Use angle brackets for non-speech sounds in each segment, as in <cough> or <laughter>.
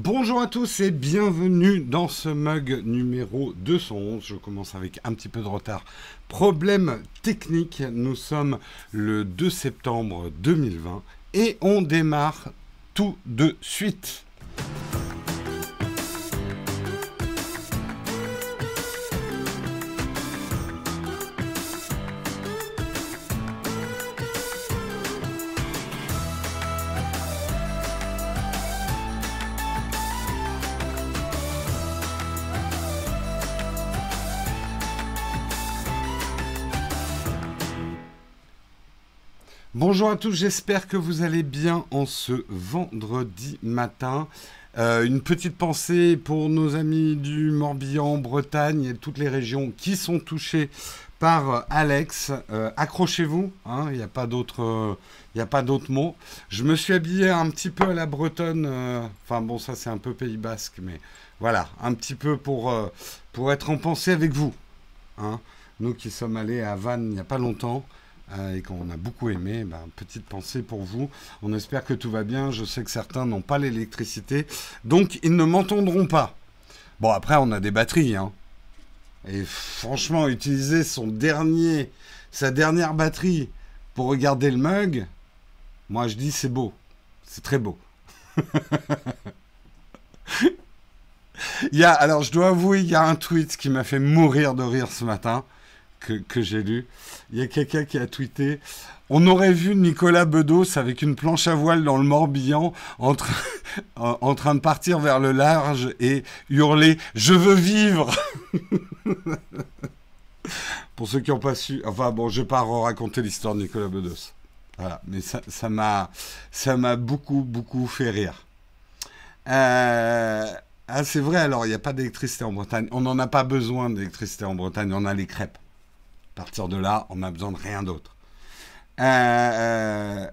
Bonjour à tous et bienvenue dans ce mug numéro 211. Je commence avec un petit peu de retard. Problème technique, nous sommes le 2 septembre 2020 et on démarre tout de suite. Bonjour à tous, j'espère que vous allez bien en ce vendredi matin. Euh, une petite pensée pour nos amis du Morbihan, Bretagne et toutes les régions qui sont touchées par Alex. Euh, accrochez-vous, hein, il n'y a pas pas d'autres mots. Je me suis habillé un petit peu à la bretonne. euh, Enfin bon, ça c'est un peu Pays Basque, mais voilà, un petit peu pour, euh, être en pensée avec vous. hein. Nous qui sommes allés à Vannes il n'y a pas longtemps euh, et qu'on a beaucoup aimé, ben, petite pensée pour vous. On espère que tout va bien. Je sais que certains n'ont pas l'électricité, donc ils ne m'entendront pas. Bon, après, on a des batteries. Hein. Et franchement, utiliser son dernier, sa dernière batterie pour regarder le mug, moi je dis c'est beau. C'est très beau. <laughs> alors je dois avouer, il y a un tweet qui m'a fait mourir de rire ce matin, que, j'ai lu. Il y a quelqu'un qui a tweeté On aurait vu Nicolas Bedos avec une planche à voile dans le Morbihan en, train- <laughs> de partir vers le large et hurler Je veux vivre <laughs> Pour ceux qui n'ont pas su, enfin bon, je vais pas raconter l'histoire de Nicolas Bedos. Voilà, mais ça m'a ça m'a beaucoup beaucoup fait rire. Euh, ah, c'est vrai, alors il n'y a pas d'électricité en Bretagne. On n'en a pas besoin d'électricité en Bretagne, on a les crêpes. À partir de là, on n'a besoin de rien d'autre. Euh, euh,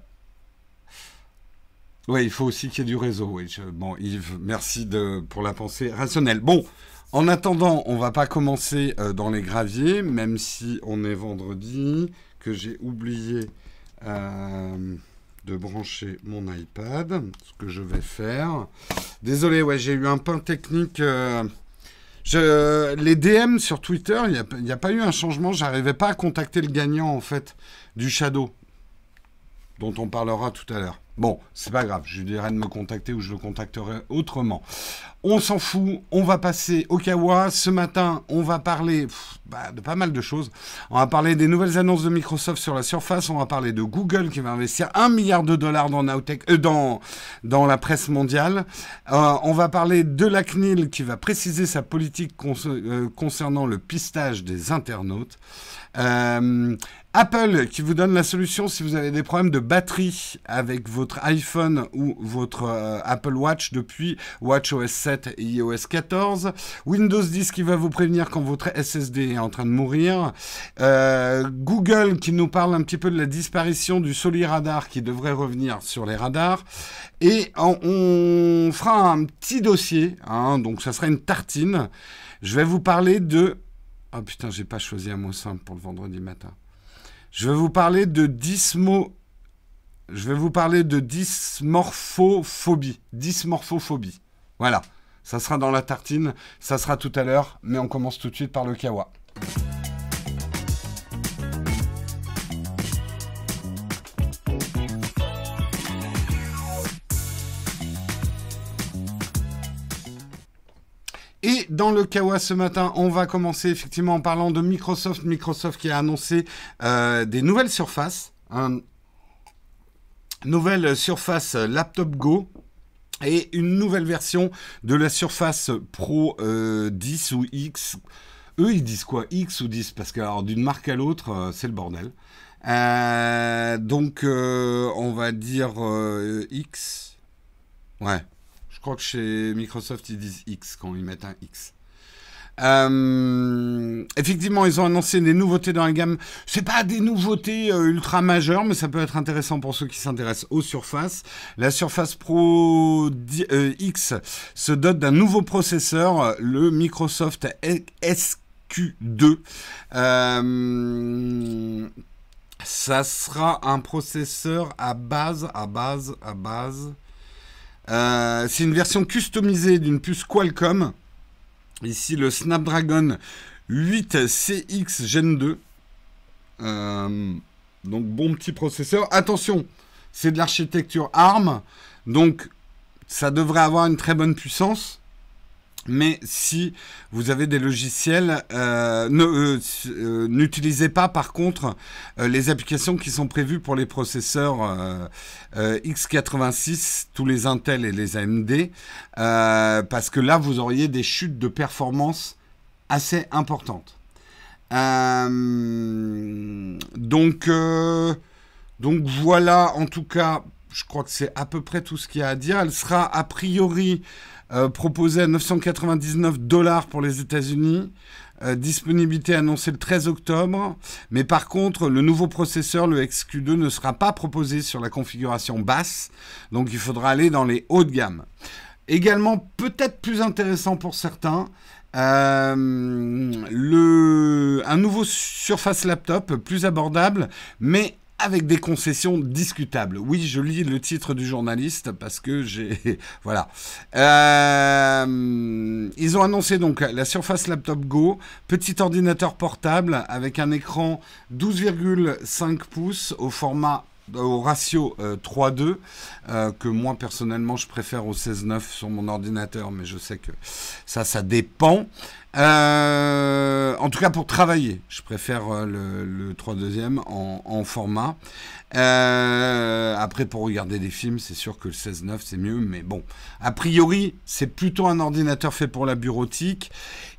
Oui, il faut aussi qu'il y ait du réseau. Bon, Yves, merci de, pour la pensée rationnelle. Bon, en attendant, on va pas commencer euh, dans les graviers, même si on est vendredi, que j'ai oublié euh, de brancher mon iPad, ce que je vais faire. Désolé, ouais, j'ai eu un pain technique. Les DM sur Twitter, il n'y a pas eu un changement. J'arrivais pas à contacter le gagnant, en fait, du Shadow, dont on parlera tout à l'heure. Bon, c'est pas grave, je lui dirai de me contacter ou je le contacterai autrement. On s'en fout, on va passer au Kawa. Ce matin, on va parler bah, de pas mal de choses. On va parler des nouvelles annonces de Microsoft sur la surface. On va parler de Google qui va investir un milliard de dollars dans, euh, la presse mondiale. Euh, on va parler de la CNIL qui va préciser sa politique euh, concernant le pistage des internautes. Apple qui vous donne la solution si vous avez des problèmes de batterie avec votre iPhone ou votre euh, Apple Watch depuis WatchOS 7 et iOS 14. Windows 10 qui va vous prévenir quand votre SSD est en train de mourir. Euh, Google qui nous parle un petit peu de la disparition du Soli-Radar qui devrait revenir sur les radars. Et on, fera un petit dossier, hein, donc ça sera une tartine. Je vais vous parler de... Oh putain, j'ai pas choisi un mot simple pour le vendredi matin. Je vais vous parler de dysmo... Je vais vous parler de dysmorphophobie. Dysmorphophobie. Voilà. Ça sera dans la tartine. Ça sera tout à l'heure. Mais on commence tout de suite par le kawa. Et dans le Kawa ce matin, on va commencer effectivement en parlant de Microsoft. Microsoft qui a annoncé euh, des nouvelles surfaces. Nouvelle surface Laptop Go et une nouvelle version de la Surface Pro euh, 10 ou X. Eux, ils disent quoi? X ou 10 Parce que d'une marque à l'autre, euh, c'est le bordel. Euh, donc, euh, on va dire euh, X. Ouais. Je crois que chez Microsoft, ils disent X quand ils mettent un X. Euh, effectivement, ils ont annoncé des nouveautés dans la gamme. C'est pas des nouveautés euh, ultra majeures, mais ça peut être intéressant pour ceux qui s'intéressent aux surfaces. La Surface Pro 10, euh, X se dote d'un nouveau processeur, le Microsoft SQ2. Euh, ça sera un processeur à base, à base, à base c'est une version customisée d'une puce Qualcomm. Ici, le Snapdragon 8CX Gen 2. Euh, donc, bon petit processeur. Attention, c'est de l'architecture ARM. Donc, ça devrait avoir une très bonne puissance. Mais si vous avez des logiciels, euh, euh, euh, n'utilisez pas par contre les applications qui sont prévues pour les processeurs x86, tous les Intel et les AMD, parce que là vous auriez des chutes de performance assez importantes. donc, donc voilà, en tout cas, je crois que c'est à peu près tout ce qu'il y a à dire. Elle sera a priori euh, proposé à 999 dollars pour les États-Unis. Euh, disponibilité annoncée le 13 octobre. Mais par contre, le nouveau processeur, le XQ2, ne sera pas proposé sur la configuration basse. Donc il faudra aller dans les hauts de gamme. Également, peut-être plus intéressant pour certains, euh, un nouveau Surface Laptop plus abordable, mais avec des concessions discutables. Oui, je lis le titre du journaliste parce que j'ai... <laughs> voilà. Euh, ils ont annoncé donc la Surface Laptop Go, petit ordinateur portable avec un écran 12,5 pouces au format au ratio 3-2, euh, euh, que moi personnellement je préfère au 16-9 sur mon ordinateur, mais je sais que ça, ça dépend. Euh, en tout cas pour travailler, je préfère le, 3 2 en, en format. après pour regarder des films, c'est sûr que le 16-9 c'est mieux, mais bon, a priori c'est plutôt un ordinateur fait pour la bureautique.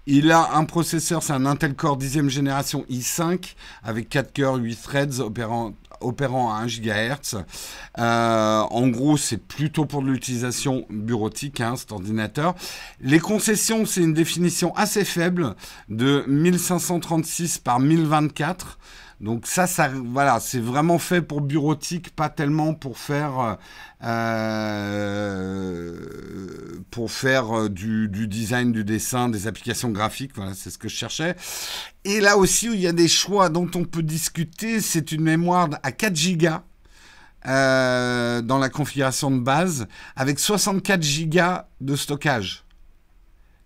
Il a un processeur, c'est un Intel Core 10e génération i5 avec 4 cœurs, 8 threads opérant opérant à 1 GHz. Euh, en gros, c'est plutôt pour de l'utilisation bureautique, hein, cet ordinateur. Les concessions, c'est une définition assez faible de 1536 par 1024. Donc ça, ça voilà, c'est vraiment fait pour bureautique, pas tellement pour faire, euh, pour faire euh, du, design, du dessin, des applications graphiques. Voilà, c'est ce que je cherchais. Et là aussi, où il y a des choix dont on peut discuter, c'est une mémoire à 4 Go. Euh, dans la configuration de base, avec 64 Go de stockage.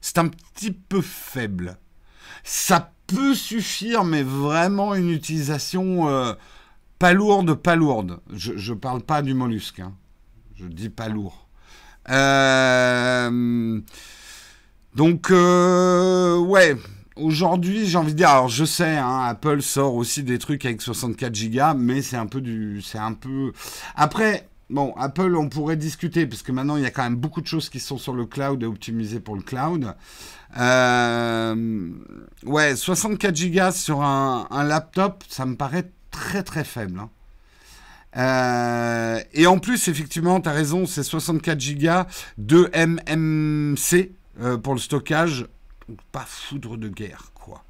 C'est un petit peu faible. Ça peut suffire, mais vraiment une utilisation euh, pas lourde, pas lourde. Je parle pas du mollusque, hein. je dis pas lourd. Euh, donc, euh, ouais, aujourd'hui, j'ai envie de dire, alors je sais, hein, Apple sort aussi des trucs avec 64 Go, mais c'est un peu du. C'est un peu. Après. Bon, Apple, on pourrait discuter, parce que maintenant, il y a quand même beaucoup de choses qui sont sur le cloud et optimisées pour le cloud. Euh, ouais, 64 Go sur un, laptop, ça me paraît très très faible. Hein. Euh, et en plus, effectivement, tu as raison, c'est 64 Go de MMC euh, pour le stockage. Pas foudre de guerre, quoi.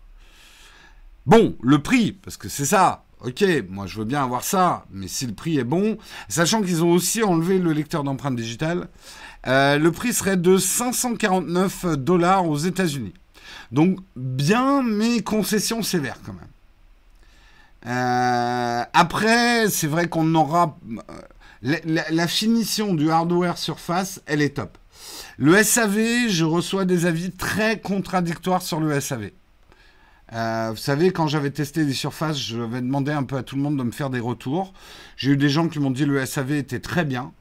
Bon, le prix, parce que c'est ça. Ok, moi je veux bien avoir ça, mais si le prix est bon, sachant qu'ils ont aussi enlevé le lecteur d'empreintes digitales, euh, le prix serait de 549 dollars aux États-Unis. Donc bien, mais concession sévère quand même. Euh, après, c'est vrai qu'on aura... Euh, la, finition du hardware surface, elle est top. Le SAV, je reçois des avis très contradictoires sur le SAV. Vous savez, quand j'avais testé les surfaces, je vais demander un peu à tout le monde de me faire des retours. J'ai eu des gens qui m'ont dit le SAV était très bien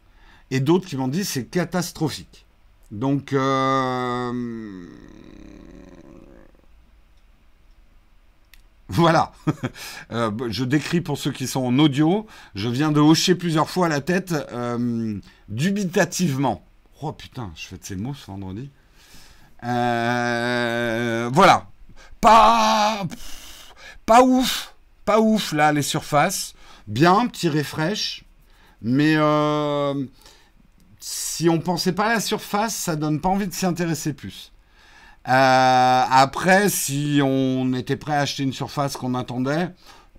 et d'autres qui m'ont dit c'est catastrophique. Donc, euh, voilà. <laughs> Euh, je décris pour ceux qui sont en audio. Je viens de hocher plusieurs fois la tête euh, dubitativement. Oh putain, je fais de ces mots ce vendredi. voilà. Pas, pas ouf. Pas ouf là, les surfaces. Bien, petit refresh. Mais si on pensait pas à la surface, ça donne pas envie de s'y intéresser plus. Euh, après, si on était prêt à acheter une surface qu'on attendait,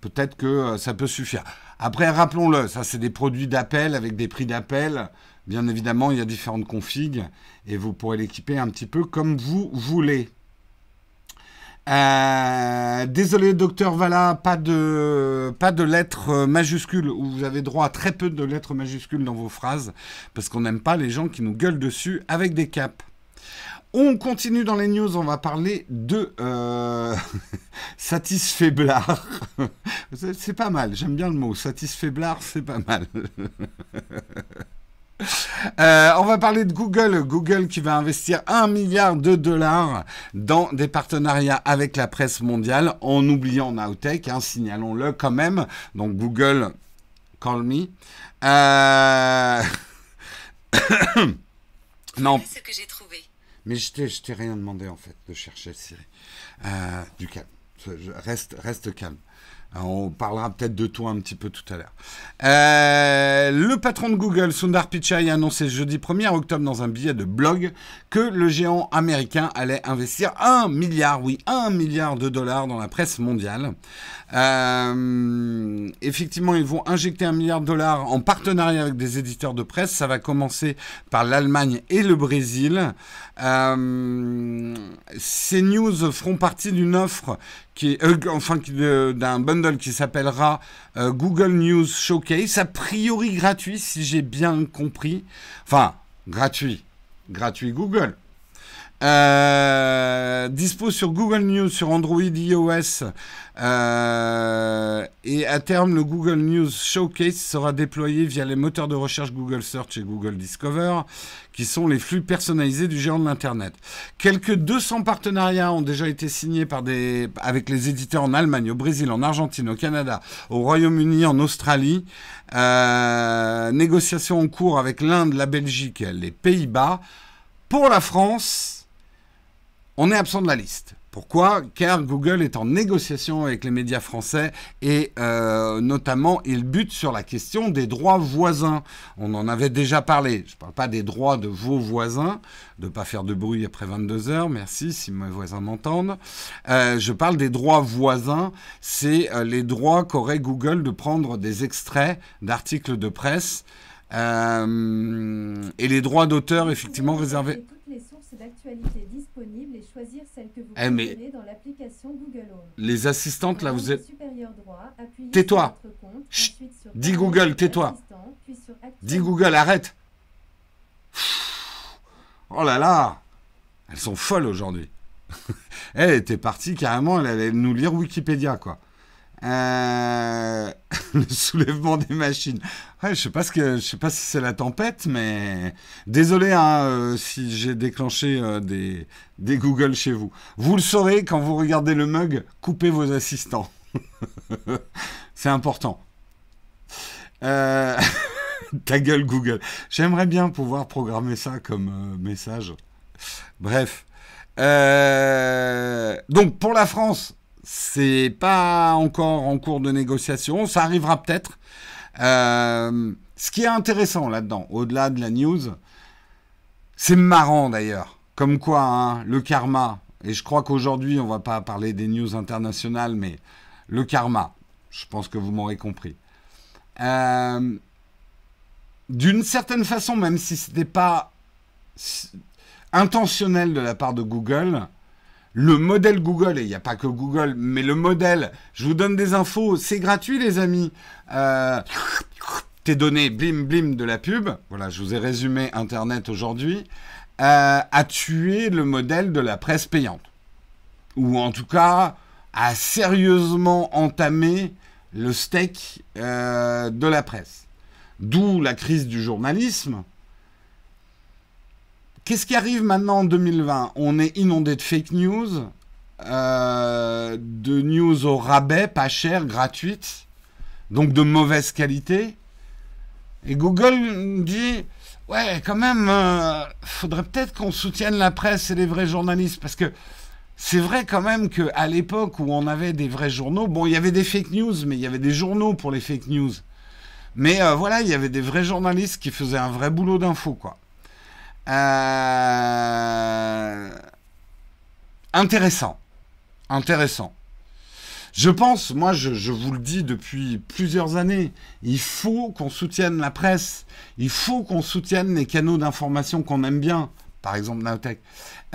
peut-être que euh, ça peut suffire. Après, rappelons-le, ça c'est des produits d'appel avec des prix d'appel. Bien évidemment, il y a différentes configs et vous pourrez l'équiper un petit peu comme vous voulez. Euh, désolé, docteur Vala, pas de, pas de lettres majuscules, ou vous avez droit à très peu de lettres majuscules dans vos phrases, parce qu'on n'aime pas les gens qui nous gueulent dessus avec des caps. On continue dans les news, on va parler de euh, <laughs> satisfaiblard. <laughs> c'est pas mal, j'aime bien le mot. Satisfaiblard, c'est pas mal. <laughs> Euh, on va parler de Google. Google qui va investir un milliard de dollars dans des partenariats avec la presse mondiale en oubliant Nowtech, hein, signalons-le quand même. Donc Google, call me. Euh... <coughs> non. Ce que j'ai trouvé. Mais je t'ai rien demandé en fait de chercher Siri. Euh, du calme. Reste, reste calme. On parlera peut-être de toi un petit peu tout à l'heure. Euh, le patron de Google, Sundar Pichai, a annoncé jeudi 1er octobre dans un billet de blog que le géant américain allait investir un milliard, oui, un milliard de dollars dans la presse mondiale. Euh, effectivement, ils vont injecter un milliard de dollars en partenariat avec des éditeurs de presse. Ça va commencer par l'Allemagne et le Brésil. Euh, ces news feront partie d'une offre qui est, euh, enfin, d'un bundle qui s'appellera Google News Showcase, a priori gratuit si j'ai bien compris. Enfin, gratuit, gratuit Google. Euh, dispo sur Google News, sur Android, iOS, euh, et à terme, le Google News Showcase sera déployé via les moteurs de recherche Google Search et Google Discover, qui sont les flux personnalisés du géant de l'Internet. Quelques 200 partenariats ont déjà été signés par des, avec les éditeurs en Allemagne, au Brésil, en Argentine, au Canada, au Royaume-Uni, en Australie. Euh, négociations en cours avec l'Inde, la Belgique les Pays-Bas. Pour la France, on est absent de la liste. Pourquoi? Car Google est en négociation avec les médias français et euh, notamment il bute sur la question des droits voisins. On en avait déjà parlé. Je ne parle pas des droits de vos voisins, de ne pas faire de bruit après 22 heures, merci si mes voisins m'entendent. Euh, je parle des droits voisins, c'est euh, les droits qu'aurait Google de prendre des extraits d'articles de presse et les droits d'auteur effectivement réservés d'actualité disponible et choisir celle que vous eh dans l'application Google Home. Les assistantes, là, vous êtes... Tais-toi Dis Google, tais-toi Dis Google, arrête Oh là là Elles sont folles aujourd'hui. <laughs> elle était partie carrément, elle allait nous lire Wikipédia, quoi. Euh, <laughs> le soulèvement des machines. Ouais, je sais pas ce que, je sais pas si c'est la tempête, mais désolé hein, euh, si j'ai déclenché euh, des, des Google chez vous. Vous le saurez quand vous regardez le mug. Coupez vos assistants. <laughs> c'est important. <laughs> Ta gueule Google. J'aimerais bien pouvoir programmer ça comme message. Bref. donc pour la France, c'est pas encore en cours de négociation, ça arrivera peut-être. Euh, ce qui est intéressant là-dedans, au-delà de la news, c'est marrant d'ailleurs, comme quoi hein, le karma, et je crois qu'aujourd'hui on va pas parler des news internationales, mais le karma, je pense que vous m'aurez compris. Euh, d'une certaine façon, même si ce n'était pas intentionnel de la part de Google, le modèle Google, et il n'y a pas que Google, mais le modèle, je vous donne des infos, c'est gratuit les amis. Euh, tes données, blim blim de la pub, voilà, je vous ai résumé Internet aujourd'hui, euh, a tué le modèle de la presse payante. Ou en tout cas, a sérieusement entamé le steak euh, de la presse. D'où la crise du journalisme, Qu'est-ce qui arrive maintenant en 2020 On est inondé de fake news, euh, de news au rabais, pas cher, gratuites, donc de mauvaise qualité. Et Google dit Ouais, quand même, euh, faudrait peut-être qu'on soutienne la presse et les vrais journalistes, parce que c'est vrai quand même qu'à l'époque où on avait des vrais journaux, bon, il y avait des fake news, mais il y avait des journaux pour les fake news. Mais euh, voilà, il y avait des vrais journalistes qui faisaient un vrai boulot d'info, quoi. Euh, intéressant. Intéressant. Je pense, moi je, vous le dis depuis plusieurs années, il faut qu'on soutienne la presse, il faut qu'on soutienne les canaux d'information qu'on aime bien, par exemple Naotech.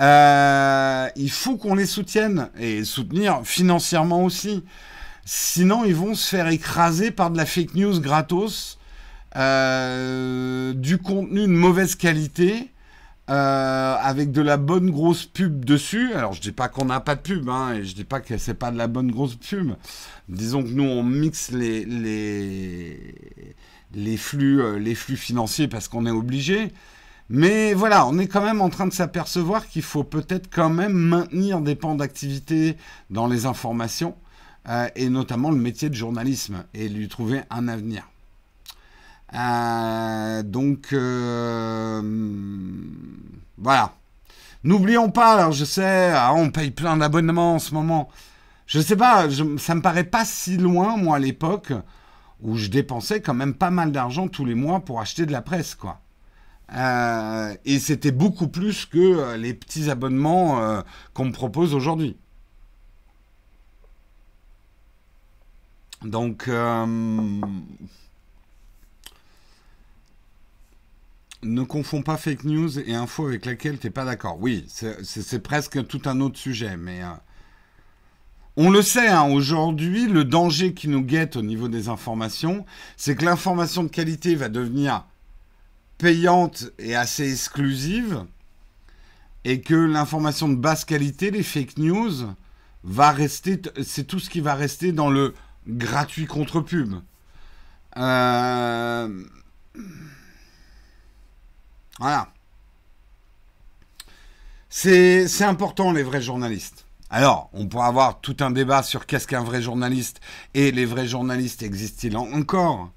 Euh, il faut qu'on les soutienne et soutenir financièrement aussi. Sinon, ils vont se faire écraser par de la fake news gratos, euh, du contenu de mauvaise qualité, euh, avec de la bonne grosse pub dessus. Alors, je dis pas qu'on n'a pas de pub, hein, et je dis pas que c'est pas de la bonne grosse pub. Disons que nous, on mixe les, les, les flux, les flux financiers parce qu'on est obligé. Mais voilà, on est quand même en train de s'apercevoir qu'il faut peut-être quand même maintenir des pans d'activité dans les informations, euh, et notamment le métier de journalisme, et lui trouver un avenir. Euh, donc, euh, voilà. N'oublions pas, alors je sais, ah, on paye plein d'abonnements en ce moment. Je sais pas, ça me paraît pas si loin, moi, à l'époque, où je dépensais quand même pas mal d'argent tous les mois pour acheter de la presse, quoi. Euh, et c'était beaucoup plus que les petits abonnements qu'on me propose aujourd'hui. Donc, ne confonds pas fake news et info avec laquelle tu n'es pas d'accord. Oui, c'est presque tout un autre sujet, mais on le sait, hein, aujourd'hui, le danger qui nous guette au niveau des informations, c'est que l'information de qualité va devenir payante et assez exclusive, et que l'information de basse qualité, les fake news, va rester, c'est tout ce qui va rester dans le gratuit contre pub. Euh, voilà. C'est important les vrais journalistes. Alors, on pourra avoir tout un débat sur qu'est-ce qu'un vrai journaliste et les vrais journalistes existent-ils encore?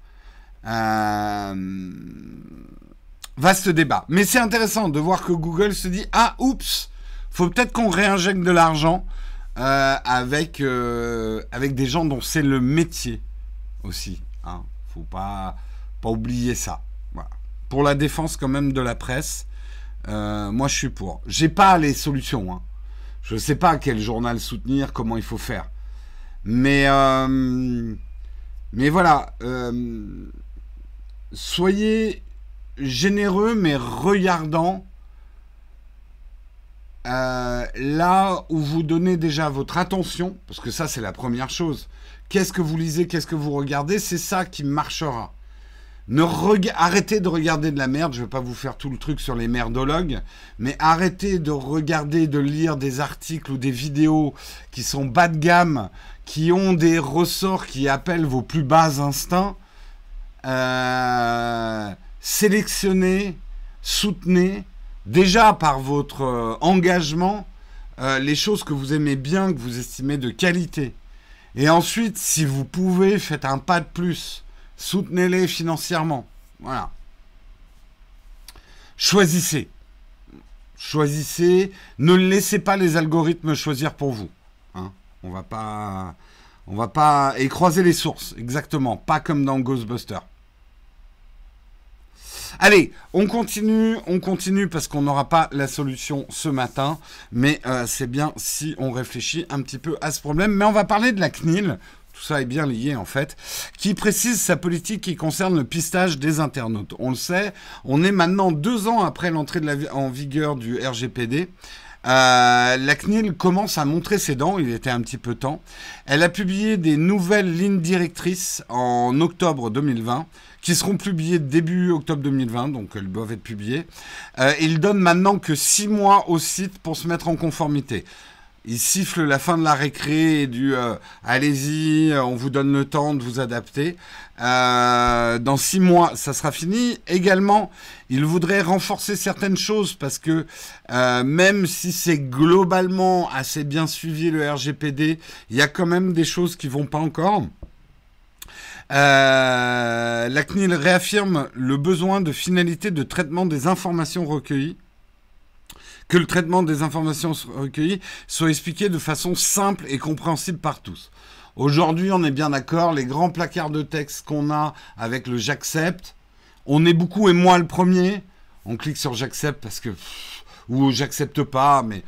Euh, Vaste débat. Mais c'est intéressant de voir que Google se dit Ah, oups, faut peut-être qu'on réinjecte de l'argent euh, avec, euh, avec des gens dont c'est le métier aussi. Hein. Faut pas oublier ça. Pour la défense, quand même, de la presse, euh, moi je suis pour. J'ai pas les solutions. Hein. Je ne sais pas quel journal soutenir, comment il faut faire. Mais, mais voilà. soyez généreux mais regardant euh, là où vous donnez déjà votre attention, parce que ça c'est la première chose. Qu'est-ce que vous lisez, qu'est-ce que vous regardez, c'est ça qui marchera. Ne arrêtez de regarder de la merde, je ne vais pas vous faire tout le truc sur les merdologues, mais arrêtez de regarder, de lire des articles ou des vidéos qui sont bas de gamme, qui ont des ressorts qui appellent vos plus bas instincts. Euh, sélectionnez, soutenez, déjà par votre euh, engagement, euh, les choses que vous aimez bien, que vous estimez de qualité. Et ensuite, si vous pouvez, faites un pas de plus. Soutenez-les financièrement. Voilà. Choisissez. Choisissez. Ne laissez pas les algorithmes choisir pour vous. Hein. On va pas. On va pas. Et croiser les sources, exactement. Pas comme dans Ghostbusters. Allez, on continue, on continue parce qu'on n'aura pas la solution ce matin, mais euh, c'est bien si on réfléchit un petit peu à ce problème. Mais on va parler de la CNIL, tout ça est bien lié en fait, qui précise sa politique qui concerne le pistage des internautes. On le sait, on est maintenant deux ans après l'entrée en vigueur du RGPD. Euh, la CNIL commence à montrer ses dents, il était un petit peu temps. Elle a publié des nouvelles lignes directrices en octobre 2020 qui seront publiées début octobre 2020, donc elles doivent être publiées. Euh, il donne maintenant que six mois au site pour se mettre en conformité. Il siffle la fin de la récré et du euh, allez-y, on vous donne le temps de vous adapter. Euh, dans six mois, ça sera fini. Également, il voudrait renforcer certaines choses parce que même si c'est globalement assez bien suivi le RGPD, il y a quand même des choses qui vont pas encore. Euh, la CNIL réaffirme le besoin de finalité de traitement des informations recueillies que le traitement des informations recueillies soit expliqué de façon simple et compréhensible par tous. Aujourd'hui, on est bien d'accord, les grands placards de texte qu'on a avec le j'accepte, on est beaucoup et moi le premier, on clique sur j'accepte parce que ou j'accepte pas, mais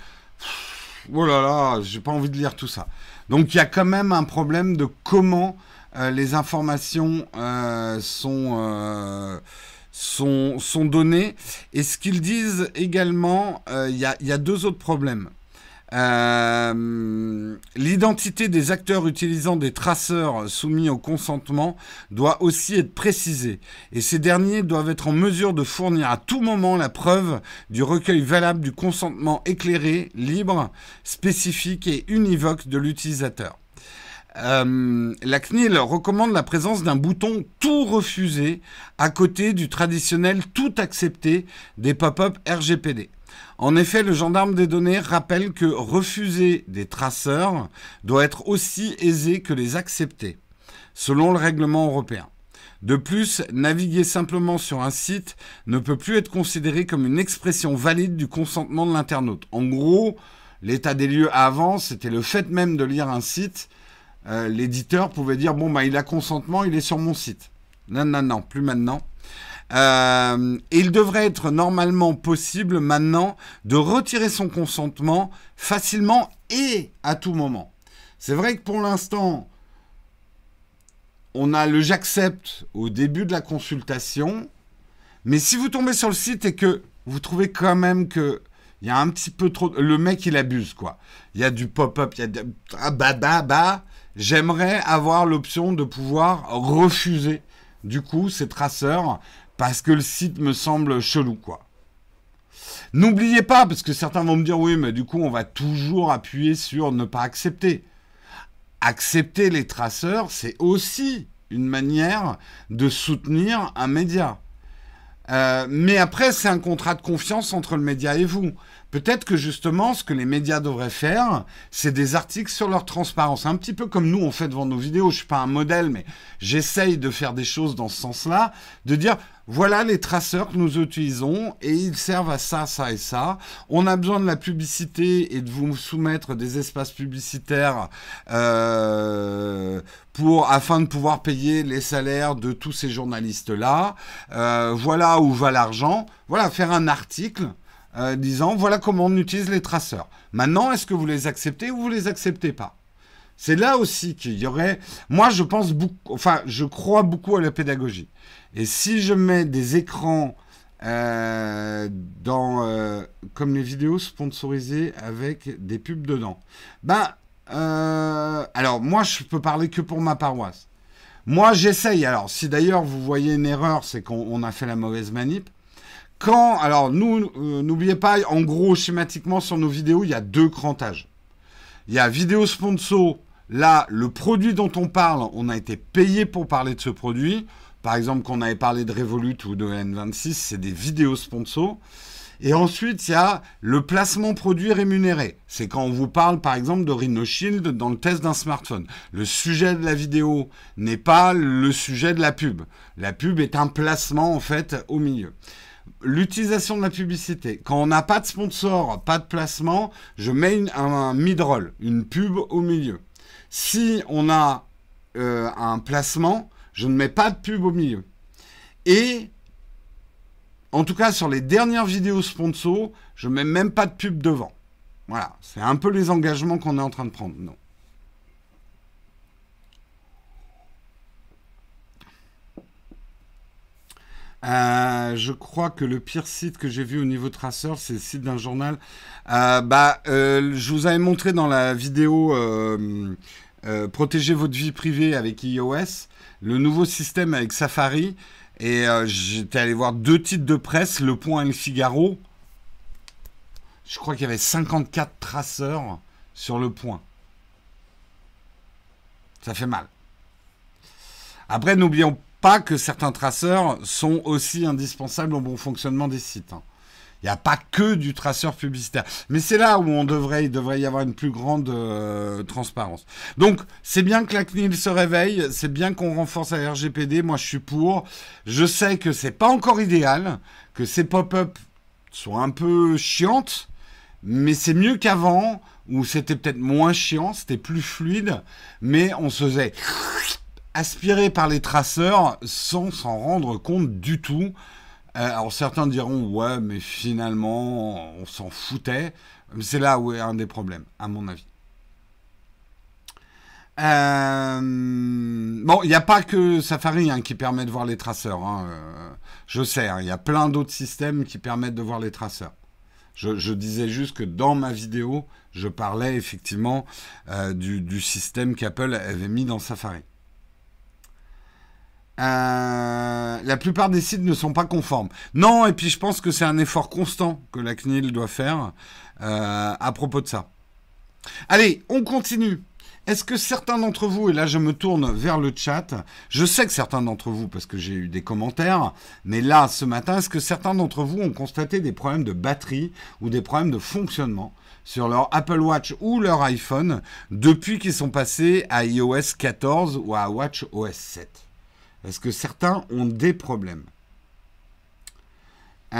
oh là là, j'ai pas envie de lire tout ça. Donc il y a quand même un problème de comment euh, les informations euh, sont, euh, sont, sont donnés. Et ce qu'ils disent également, euh, il y, a, deux autres problèmes. Euh, l'identité des acteurs utilisant des traceurs soumis au consentement doit aussi être précisée et ces derniers doivent être en mesure de fournir à tout moment la preuve du recueil valable du consentement éclairé, libre, spécifique et univoque de l'utilisateur. Euh, la CNIL recommande la présence d'un bouton tout refusé à côté du traditionnel tout accepté des pop-up RGPD. En effet, le gendarme des données rappelle que refuser des traceurs doit être aussi aisé que les accepter, selon le règlement européen. De plus, naviguer simplement sur un site ne peut plus être considéré comme une expression valide du consentement de l'internaute. En gros, l'état des lieux avant, c'était le fait même de lire un site euh, l'éditeur pouvait dire bon bah il a consentement, il est sur mon site. Non non non, plus maintenant. Euh, il devrait être normalement possible maintenant de retirer son consentement facilement et à tout moment. C'est vrai que pour l'instant, on a le j'accepte au début de la consultation, mais si vous tombez sur le site et que vous trouvez quand même que il y a un petit peu trop, le mec il abuse quoi. Il y a du pop-up, il y a de... ah bah bah bah j'aimerais avoir l'option de pouvoir refuser du coup ces traceurs parce que le site me semble chelou quoi. N'oubliez pas, parce que certains vont me dire oui, mais du coup on va toujours appuyer sur ne pas accepter. Accepter les traceurs, c'est aussi une manière de soutenir un média. Euh, mais après, c'est un contrat de confiance entre le média et vous. Peut-être que justement, ce que les médias devraient faire, c'est des articles sur leur transparence. Un petit peu comme nous, on fait devant nos vidéos. Je suis pas un modèle, mais j'essaye de faire des choses dans ce sens-là, de dire, voilà les traceurs que nous utilisons et ils servent à ça, ça et ça. On a besoin de la publicité et de vous soumettre des espaces publicitaires euh, pour afin de pouvoir payer les salaires de tous ces journalistes-là. Euh, voilà où va l'argent. Voilà, faire un article euh, disant voilà comment on utilise les traceurs. Maintenant, est-ce que vous les acceptez ou vous les acceptez pas? C'est là aussi qu'il y aurait. Moi, je pense beaucoup. Enfin, je crois beaucoup à la pédagogie. Et si je mets des écrans euh, dans euh, comme les vidéos sponsorisées avec des pubs dedans, ben alors moi, je peux parler que pour ma paroisse. Moi, j'essaye. Alors, si d'ailleurs vous voyez une erreur, c'est qu'on a fait la mauvaise manip. Alors nous, euh, n'oubliez pas, en gros, schématiquement sur nos vidéos, il y a deux crantages. Il y a vidéo sponsor. Là, le produit dont on parle, on a été payé pour parler de ce produit. Par exemple, quand on avait parlé de Revolut ou de N26, c'est des vidéos sponsors. Et ensuite, il y a le placement produit rémunéré. C'est quand on vous parle, par exemple, de RhinoShield dans le test d'un smartphone. Le sujet de la vidéo n'est pas le sujet de la pub. La pub est un placement, en fait, au milieu l'utilisation de la publicité. Quand on n'a pas de sponsor, pas de placement, je mets un, mid-roll, une pub au milieu. Si on a euh, un placement, je ne mets pas de pub au milieu. Et en tout cas, sur les dernières vidéos sponsor, je mets même pas de pub devant. Voilà, c'est un peu les engagements qu'on est en train de prendre. Non. Euh, je crois que le pire site que j'ai vu au niveau traceur, c'est le site d'un journal. Euh, bah, euh, je vous avais montré dans la vidéo Protéger votre vie privée avec iOS, le nouveau système avec Safari. Et j'étais allé voir deux titres de presse, Le Point et Le Figaro. Je crois qu'il y avait 54 traceurs sur Le Point. Ça fait mal. Après, n'oublions pas pas que certains traceurs sont aussi indispensables au bon fonctionnement des sites. Hein. Il n'y a pas que du traceur publicitaire. Mais c'est là où on devrait, il devrait y avoir une plus grande euh, transparence. Donc, c'est bien que la CNIL se réveille, c'est bien qu'on renforce la RGPD. Moi, je suis pour. Je sais que c'est pas encore idéal, que ces pop-up sont un peu chiantes, mais c'est mieux qu'avant, où c'était peut-être moins chiant, c'était plus fluide, mais on se faisait aspiré par les traceurs sans s'en rendre compte du tout. Euh, alors certains diront ouais mais finalement on s'en foutait. C'est là où est un des problèmes à mon avis. Euh, bon, il n'y a pas que Safari hein, qui permet de voir les traceurs. Hein, je sais, hein, il y a plein d'autres systèmes qui permettent de voir les traceurs. Je, disais juste que dans ma vidéo, je parlais effectivement euh, du, système qu'Apple avait mis dans Safari. La plupart des sites ne sont pas conformes. Non, et puis je pense que c'est un effort constant que la CNIL doit faire à propos de ça. Allez, on continue. Est-ce que certains d'entre vous, et là je me tourne vers le chat, je sais que certains d'entre vous, parce que j'ai eu des commentaires, mais là ce matin, est-ce que certains d'entre vous ont constaté des problèmes de batterie ou des problèmes de fonctionnement sur leur Apple Watch ou leur iPhone depuis qu'ils sont passés à iOS 14 ou à Watch OS 7 Est-ce que certains ont des problèmes euh,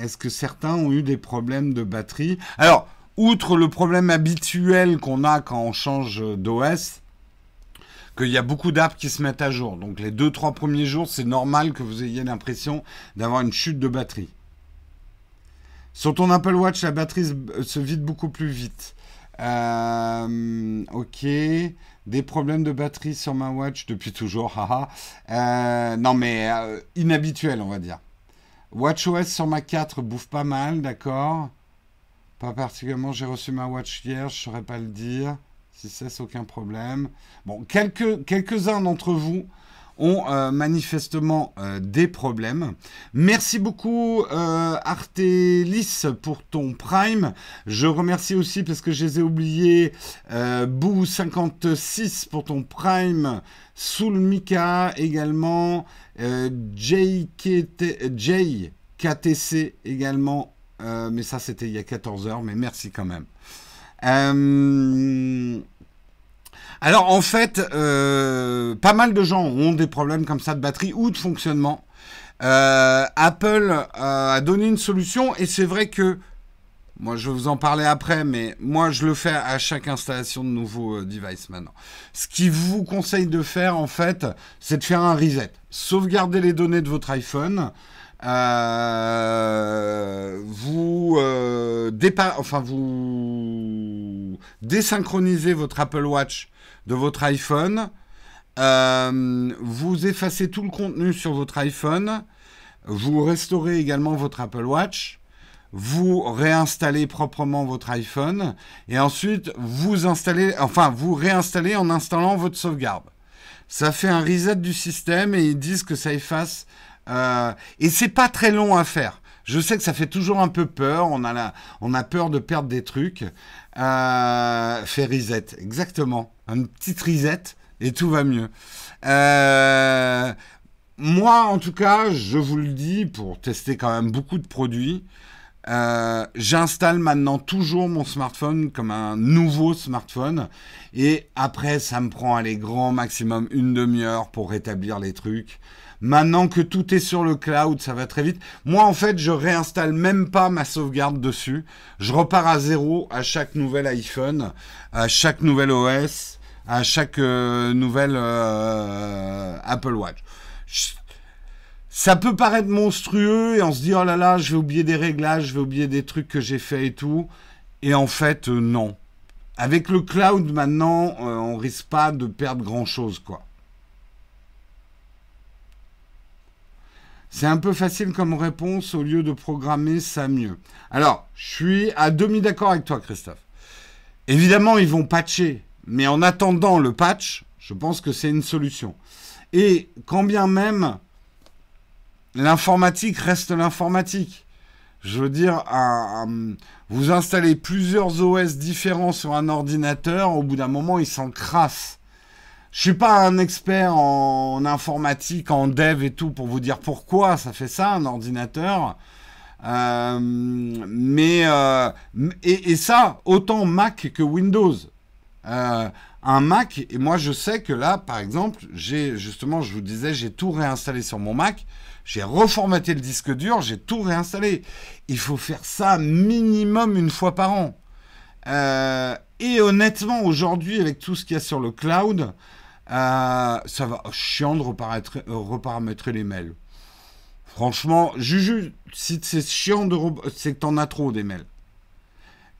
Est-ce que certains ont eu des problèmes de batterie? Alors, outre le problème habituel qu'on a quand on change d'OS, qu'il y a beaucoup d'apps qui se mettent à jour. Donc les 2-3 premiers jours, c'est normal que vous ayez l'impression d'avoir une chute de batterie. Sur ton Apple Watch, la batterie se vide beaucoup plus vite. Euh, ok. Des problèmes de batterie sur ma watch depuis toujours. Haha. Euh, non mais euh, inhabituel, on va dire. WatchOS sur ma 4 bouffe pas mal, d'accord. Pas particulièrement, j'ai reçu ma watch hier, je ne saurais pas le dire. Si c'est aucun problème. Bon, quelques, quelques-uns d'entre vous ont euh, manifestement euh, des problèmes. Merci beaucoup euh, Artelis pour ton Prime. Je remercie aussi parce que je les ai oubliés euh, Boo56 pour ton Prime. Soulmika également. JKTC également mais ça, c'était il y a 14 heures, mais merci quand même. Euh, alors, en fait, euh, pas mal de gens ont des problèmes comme ça de batterie ou de fonctionnement. Apple a donné une solution et c'est vrai que moi, je vais vous en parler après, mais moi, je le fais à chaque installation de nouveaux devices maintenant. Ce qui vous conseille de faire, en fait, c'est de faire un reset. Sauvegarder les données de votre iPhone. Euh, vous, euh, enfin, vous désynchronisez votre Apple Watch de votre iPhone. Euh, vous effacez tout le contenu sur votre iPhone. Vous restaurez également votre Apple Watch. Vous réinstallez proprement votre iPhone. Et ensuite, vous installez, enfin, vous réinstallez en installant votre sauvegarde. Ça fait un reset du système et ils disent que ça efface euh, et c'est pas très long à faire. Je sais que ça fait toujours un peu peur. On a, peur de perdre des trucs. Euh, fait reset, exactement. Une petite reset et tout va mieux. Euh, moi, en tout cas, je vous le dis, pour tester quand même beaucoup de produits, euh, j'installe maintenant toujours mon smartphone comme un nouveau smartphone. Et après, ça me prend, les grand maximum une demi-heure pour rétablir les trucs. Maintenant que tout est sur le cloud, ça va très vite. Moi, en fait, je réinstalle même pas ma sauvegarde dessus. Je repars à zéro à chaque nouvel iPhone, à chaque nouvel OS, à chaque euh, nouvelle euh, Apple Watch. ça peut paraître monstrueux et on se dit oh là là, je vais oublier des réglages, je vais oublier des trucs que j'ai fait et tout. Et en fait, euh, non. Avec le cloud maintenant, on risque pas de perdre grand chose, quoi. C'est un peu facile comme réponse au lieu de programmer ça mieux. Alors, je suis à demi d'accord avec toi, Christophe. Évidemment, ils vont patcher, mais en attendant le patch, je pense que c'est une solution. Et quand bien même l'informatique reste l'informatique, je veux dire, vous installez plusieurs OS différents sur un ordinateur, au bout d'un moment, il s'encrasse. Je suis pas un expert en informatique, en dev et tout pour vous dire pourquoi ça fait ça un ordinateur. Euh, mais euh, et, ça autant Mac que Windows. Euh, un Mac et moi je sais que là par exemple j'ai justement je vous disais j'ai tout réinstallé sur mon Mac. J'ai reformaté le disque dur, j'ai tout réinstallé. Il faut faire ça minimum une fois par an. et honnêtement, aujourd'hui, avec tout ce qu'il y a sur le cloud, euh, ça va chiant de reparamétrer, les mails. Franchement, Juju, si c'est chiant de... c'est que t'en as trop des mails.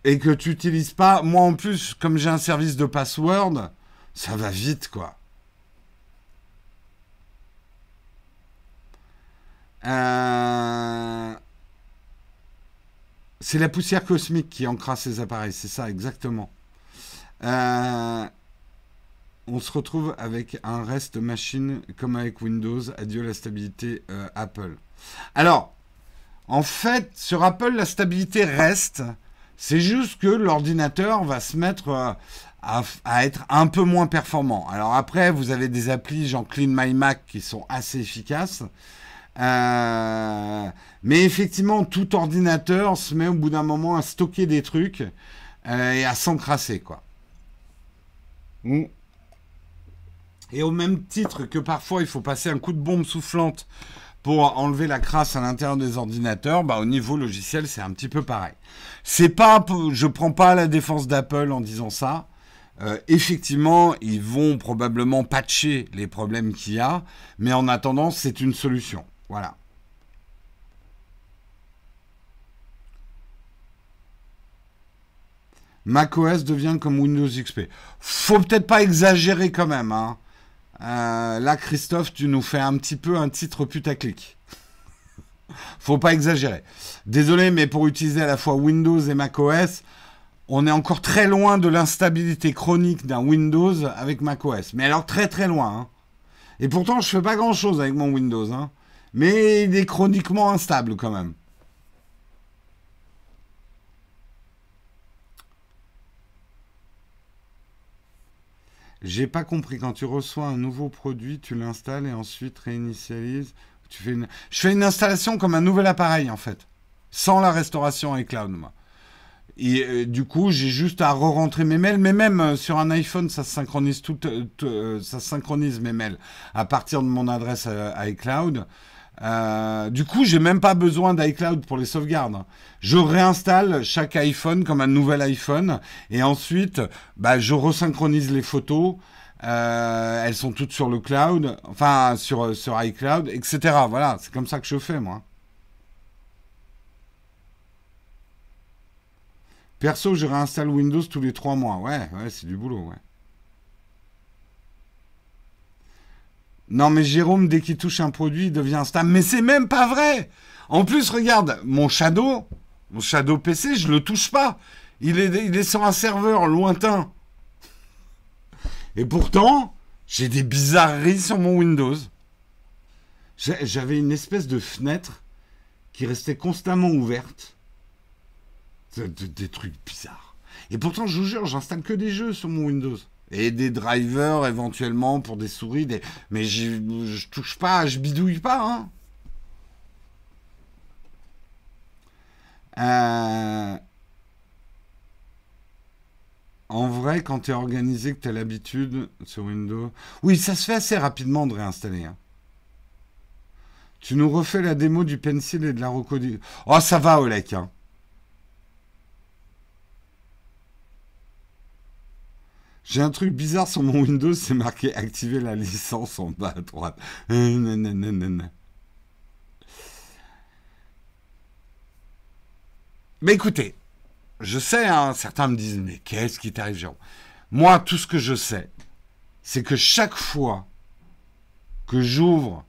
et que tu n'utilises pas, moi en plus, comme j'ai un service de password, ça va vite, quoi. Euh, c'est la poussière cosmique qui encrasse ces appareils, c'est ça, exactement. Euh, on se retrouve avec un reste machine comme avec Windows. Adieu la stabilité euh, Apple. Alors, en fait, sur Apple, la stabilité reste. C'est juste que l'ordinateur va se mettre euh, à, être un peu moins performant. Alors après, vous avez des applis genre Clean My Mac qui sont assez efficaces. Euh, mais effectivement, tout ordinateur se met au bout d'un moment à stocker des trucs et à s'encrasser, quoi. Mm. Et au même titre que parfois il faut passer un coup de bombe soufflante pour enlever la crasse à l'intérieur des ordinateurs, bah, au niveau logiciel, c'est un petit peu pareil. C'est pas, je prends pas la défense d'Apple en disant ça. Euh, effectivement, ils vont probablement patcher les problèmes qu'il y a, mais en attendant, c'est une solution. Voilà. macOS devient comme Windows XP. Faut peut-être pas exagérer quand même. Hein. Euh, là, Christophe, tu nous fais un petit peu un titre putaclic. <laughs> Faut pas exagérer. Désolé, mais pour utiliser à la fois Windows et macOS, on est encore très loin de l'instabilité chronique d'un Windows avec macOS. Mais alors très très loin. Hein. Et pourtant, je fais pas grand chose avec mon Windows. Hein. Mais il est chroniquement instable quand même. J'ai pas compris. Quand tu reçois un nouveau produit, tu l'installes et ensuite réinitialises. Tu fais une... Je fais une installation comme un nouvel appareil en fait, sans la restauration iCloud moi. Et euh, du coup, j'ai juste à re-rentrer mes mails, mais même euh, sur un iPhone, ça synchronise tout, euh, ça synchronise mes mails à partir de mon adresse iCloud. Euh, du coup, j'ai même pas besoin d'iCloud pour les sauvegardes. Je réinstalle chaque iPhone comme un nouvel iPhone et ensuite, bah, je resynchronise les photos. Euh, elles sont toutes sur le cloud, enfin sur, iCloud, etc. Voilà, c'est comme ça que je fais moi. Perso, je réinstalle Windows tous les trois mois. Ouais, ouais, c'est du boulot, ouais. Non, mais Jérôme, dès qu'il touche un produit, il devient instable. Mais c'est même pas vrai. En plus, regarde, mon Shadow, mon Shadow PC, je le touche pas. Il est, il est sur un serveur lointain. Et pourtant, j'ai des bizarreries sur mon Windows. J'avais une espèce de fenêtre qui restait constamment ouverte. Des trucs bizarres. Et pourtant, je vous jure, j'installe que des jeux sur mon Windows. Et des drivers éventuellement pour des souris. Des... Mais je touche pas, je bidouille pas. Hein. Euh, en vrai, quand tu es organisé, que tu as l'habitude sur Windows. Oui, ça se fait assez rapidement de réinstaller. Hein. Tu nous refais la démo du pencil et de la recodie. Oh, ça va, Olek. Hein. J'ai un truc bizarre sur mon Windows, c'est marqué activer la licence en bas à droite. Mais écoutez, je sais, hein, certains me disent, mais qu'est-ce qui t'arrive, Jérôme? Moi, tout ce que je sais, c'est que chaque fois que j'ouvre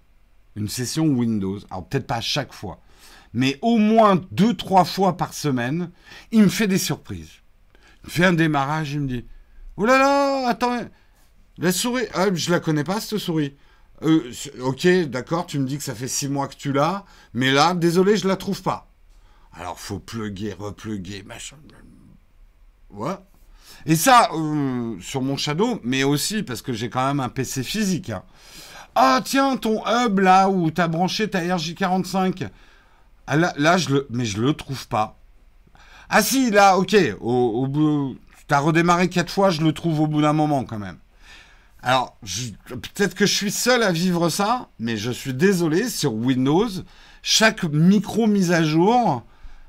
une session Windows, alors peut-être pas chaque fois, mais au moins deux, trois fois par semaine, il me fait des surprises. Il me fait un démarrage, il me dit, Oh là là, attends, la souris, ah, je la connais pas cette souris. Euh, ok, d'accord, tu me dis que ça fait six mois que tu l'as, mais là, désolé, je la trouve pas. Alors, faut plugger, repluguer, machin. Ouais. Et ça, euh, sur mon Shadow, mais aussi parce que j'ai quand même un PC physique. Hein. Ah, tiens, ton hub là où tu as branché ta RJ45. Ah, là, là, je le, mais je le trouve pas. Ah si, là, ok, au bout, T'as redémarré quatre fois, je le trouve au bout d'un moment quand même. Alors, peut-être que je suis seul à vivre ça, mais je suis désolé, sur Windows, chaque micro mise à jour,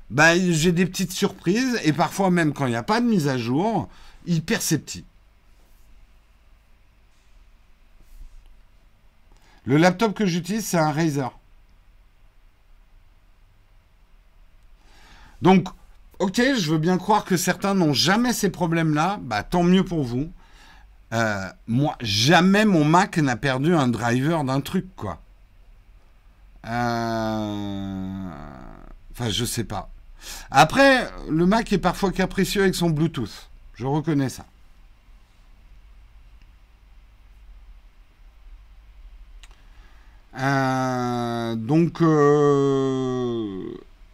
bah, j'ai des petites surprises, et parfois même quand il n'y a pas de mise à jour, hyper petit. Le laptop que j'utilise, c'est un Razer. Donc, ok, je veux bien croire que certains n'ont jamais ces problèmes-là. Bah, tant mieux pour vous. Euh, moi, jamais mon Mac n'a perdu un driver d'un truc, quoi. Euh, enfin, je sais pas. Après, le Mac est parfois capricieux avec son Bluetooth. Je reconnais ça. Euh, donc,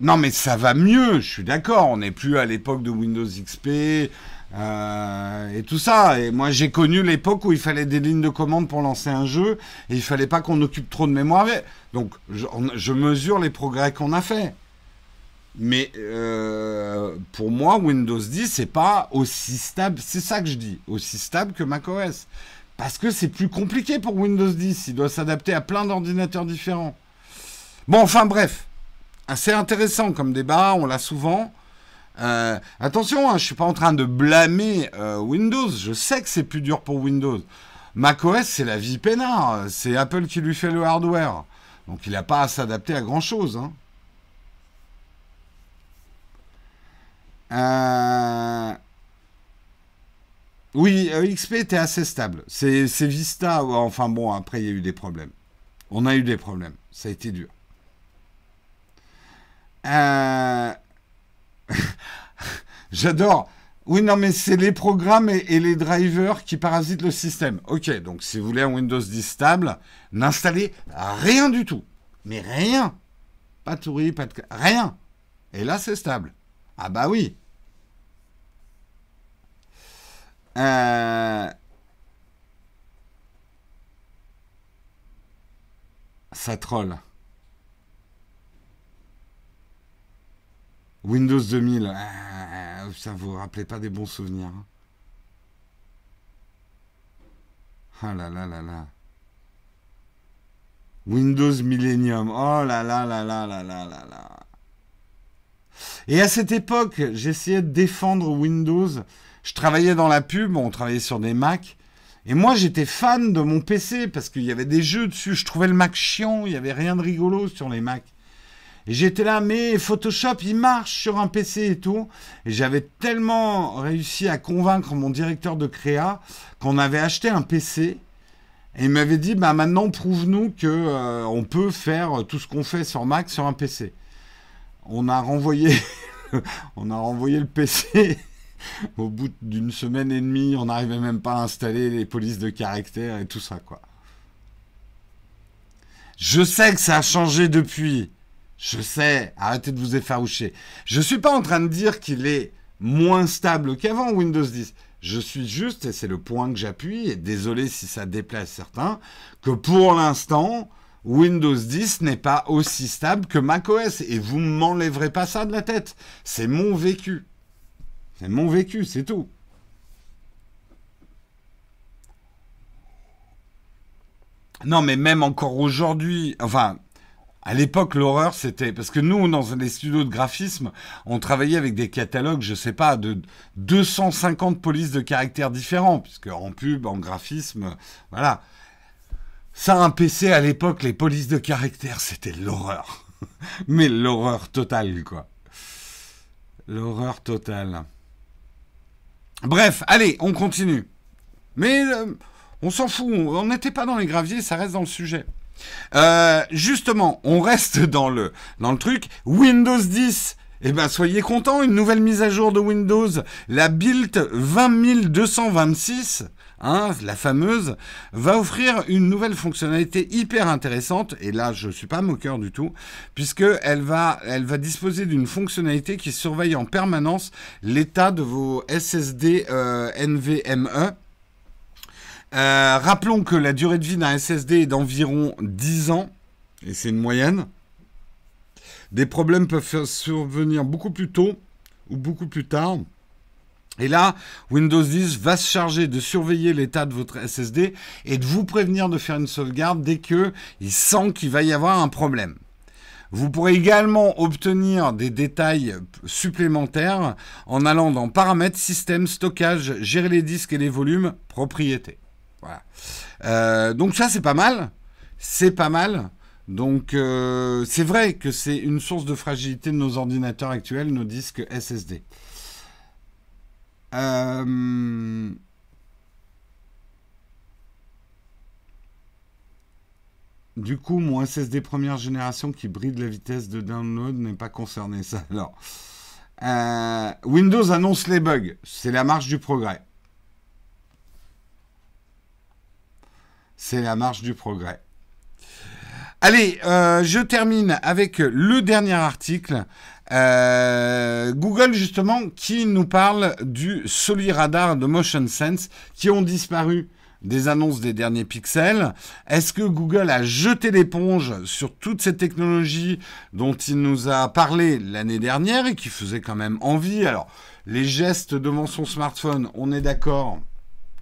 non, mais ça va mieux, je suis d'accord. On n'est plus à l'époque de Windows XP, euh, et tout ça. Et moi, j'ai connu l'époque où il fallait des lignes de commande pour lancer un jeu et il fallait pas qu'on occupe trop de mémoire. Donc, je, mesure les progrès qu'on a fait. Mais euh, pour moi, Windows 10, c'est pas aussi stable. C'est ça que je dis, aussi stable que macOS. Parce que c'est plus compliqué pour Windows 10. Il doit s'adapter à plein d'ordinateurs différents. Bon, enfin bref, assez intéressant comme débat. On l'a souvent. Euh, attention, hein, je suis pas en train de blâmer euh, Windows. Je sais que c'est plus dur pour Windows. macOS, c'est la vie peinard. C'est Apple qui lui fait le hardware. Donc il n'a pas à s'adapter à grand chose. Hein. Euh, oui, XP était assez stable. C'est Vista. Enfin bon, après il y a eu des problèmes. On a eu des problèmes. Ça a été dur. Euh... <laughs> J'adore. Oui, non, mais c'est les programmes et, les drivers qui parasitent le système. Ok, donc si vous voulez un Windows 10 stable, n'installez rien du tout. Mais rien. Pas de souris, pas de... Rien. Et là, c'est stable. Ah bah oui. Euh... Ça troll. Windows 2000, ah, ça vous rappelez pas des bons souvenirs. Hein. Ah là là là là. Windows Millennium. Oh là là là là là là là là. Et à cette époque, j'essayais de défendre Windows. Je travaillais dans la pub, on travaillait sur des Mac. Et moi, j'étais fan de mon PC parce qu'il y avait des jeux dessus. Je trouvais le Mac chiant, il n'y avait rien de rigolo sur les Macs. Et j'étais là, mais Photoshop, il marche sur un PC et tout. Et j'avais tellement réussi à convaincre mon directeur de créa qu'on avait acheté un PC. Et il m'avait dit, bah maintenant, prouve-nous que euh, on peut faire tout ce qu'on fait sur Mac sur un PC. On a renvoyé, <laughs> on a renvoyé le PC. <laughs> Au bout d'une semaine et demie, on n'arrivait même pas à installer les polices de caractère et tout ça, quoi. Je sais que ça a changé depuis. Je sais, arrêtez de vous effaroucher. Je ne suis pas en train de dire qu'il est moins stable qu'avant Windows 10. Je suis juste, et c'est le point que j'appuie, et désolé si ça déplace certains, que pour l'instant, Windows 10 n'est pas aussi stable que macOS. Et vous ne m'enlèverez pas ça de la tête. C'est mon vécu. C'est mon vécu, c'est tout. Non, mais même encore aujourd'hui, enfin, à l'époque, l'horreur, c'était parce que nous, dans les studios de graphisme, on travaillait avec des catalogues, je sais pas, de 250 polices de caractères différents, puisque en pub, en graphisme, voilà. Ça, un PC à l'époque, les polices de caractères, c'était l'horreur. <laughs> Mais l'horreur totale, quoi. L'horreur totale. Bref, allez, on continue. Mais euh, on s'en fout, on n'était pas dans les graviers, ça reste dans le sujet. Euh, justement, on reste <laughs> dans le, dans le truc. Windows 10 eh bien, soyez contents, une nouvelle mise à jour de Windows, la build 20226, hein, la fameuse, va offrir une nouvelle fonctionnalité hyper intéressante, et là, je ne suis pas moqueur du tout, puisqu'elle va, elle va disposer d'une fonctionnalité qui surveille en permanence l'état de vos SSD euh, NVMe, euh, rappelons que la durée de vie d'un SSD est d'environ 10 ans, et c'est une moyenne. Des problèmes peuvent survenir beaucoup plus tôt ou beaucoup plus tard. Et là, Windows 10 va se charger de surveiller l'état de votre SSD et de vous prévenir de faire une sauvegarde dès qu'il sent qu'il va y avoir un problème. Vous pourrez également obtenir des détails supplémentaires en allant dans Paramètres, Système, Stockage, Gérer les disques et les volumes, Propriétés. Euh, donc ça, c'est pas mal. C'est pas mal. Donc euh, c'est vrai que c'est une source de fragilité de nos ordinateurs actuels, nos disques SSD. Euh, du coup, mon SSD première génération qui bride la vitesse de download n'est pas concerné. Ça alors. Windows annonce les bugs. C'est la marche du progrès. C'est la marche du progrès. Allez, euh, je termine avec le dernier article. Euh, Google justement qui nous parle du Radar de Motion Sense qui ont disparu des annonces des derniers pixels. Est-ce que Google a jeté l'éponge sur toute cette technologie dont il nous a parlé l'année dernière et qui faisait quand même envie? Alors, les gestes devant son smartphone, on est d'accord,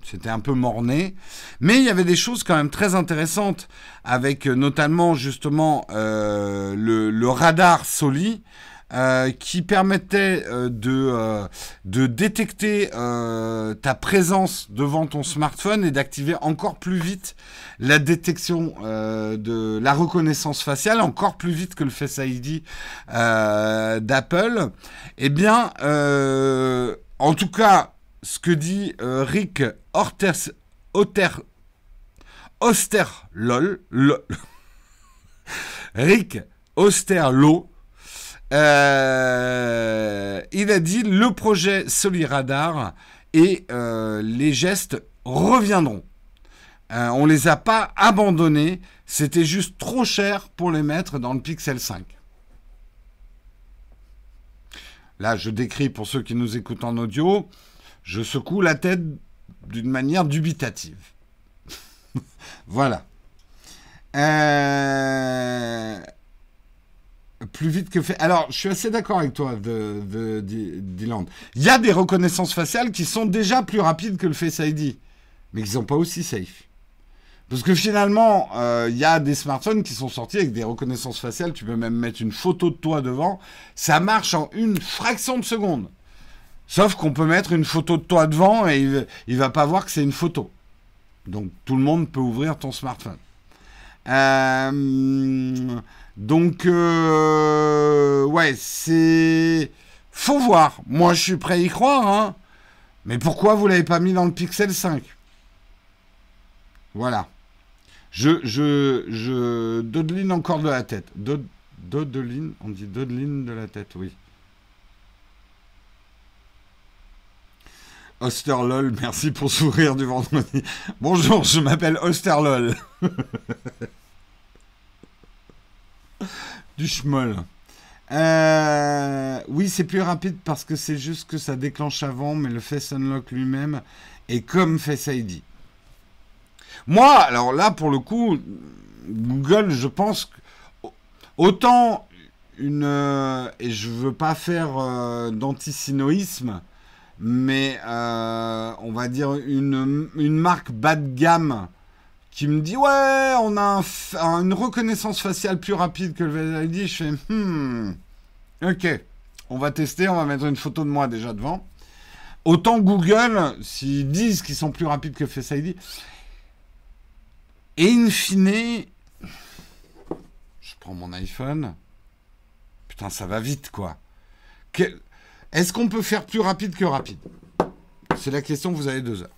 c'était un peu morné. Mais il y avait des choses quand même très intéressantes, avec euh, notamment justement euh, le, radar Soli. Euh, qui permettait de, de détecter ta présence devant ton smartphone et d'activer encore plus vite la détection de la reconnaissance faciale, encore plus vite que le Face ID d'Apple. Eh bien, en tout cas, ce que dit Rick Orters, Oster, Osterlol, <laughs> Rick Osterlo, euh, il a dit le projet Soliradar et euh, les gestes reviendront. Euh, on les a pas abandonnés, c'était juste trop cher pour les mettre dans le Pixel 5. Là, je décris pour ceux qui nous écoutent en audio, je secoue la tête d'une manière dubitative. <laughs> voilà. Euh, plus vite que fait. Alors, je suis assez d'accord avec toi, Dylan. Il y a des reconnaissances faciales qui sont déjà plus rapides que le Face ID, mais qui ne sont pas aussi safe. Parce que finalement, euh, il y a des smartphones qui sont sortis avec des reconnaissances faciales. Tu peux même mettre une photo de toi devant. Ça marche en une fraction de seconde. Sauf qu'on peut mettre une photo de toi devant et il, ne va pas voir que c'est une photo. Donc tout le monde peut ouvrir ton smartphone. Euh, donc euh, ouais, c'est faut voir. Moi, je suis prêt à y croire. Hein. Mais pourquoi vous l'avez pas mis dans le Pixel 5 Voilà. Je je je dodeline encore de la tête. dodeline, on dit dodeline de la tête, oui. Osterlol, merci pour sourire du vendredi. Bonjour, je m'appelle Osterlol. <laughs> du schmoll. Euh, oui, c'est plus rapide parce que c'est juste que ça déclenche avant, mais le Face Unlock lui-même est comme Face ID. Moi, alors là, pour le coup, Google, je pense que autant une. Euh, et je veux pas faire euh, d'antisinoïsme mais euh, on va dire une, marque bas de gamme qui me dit ouais on a une reconnaissance faciale plus rapide que le Face ID, je fais hmm ok on va tester, on va mettre une photo de moi déjà devant. Autant Google, s'ils disent qu'ils sont plus rapides que Face ID, et in fine, je prends mon iPhone, putain ça va vite quoi. Est-ce qu'on peut faire plus rapide que rapide? C'est la question, vous avez deux heures.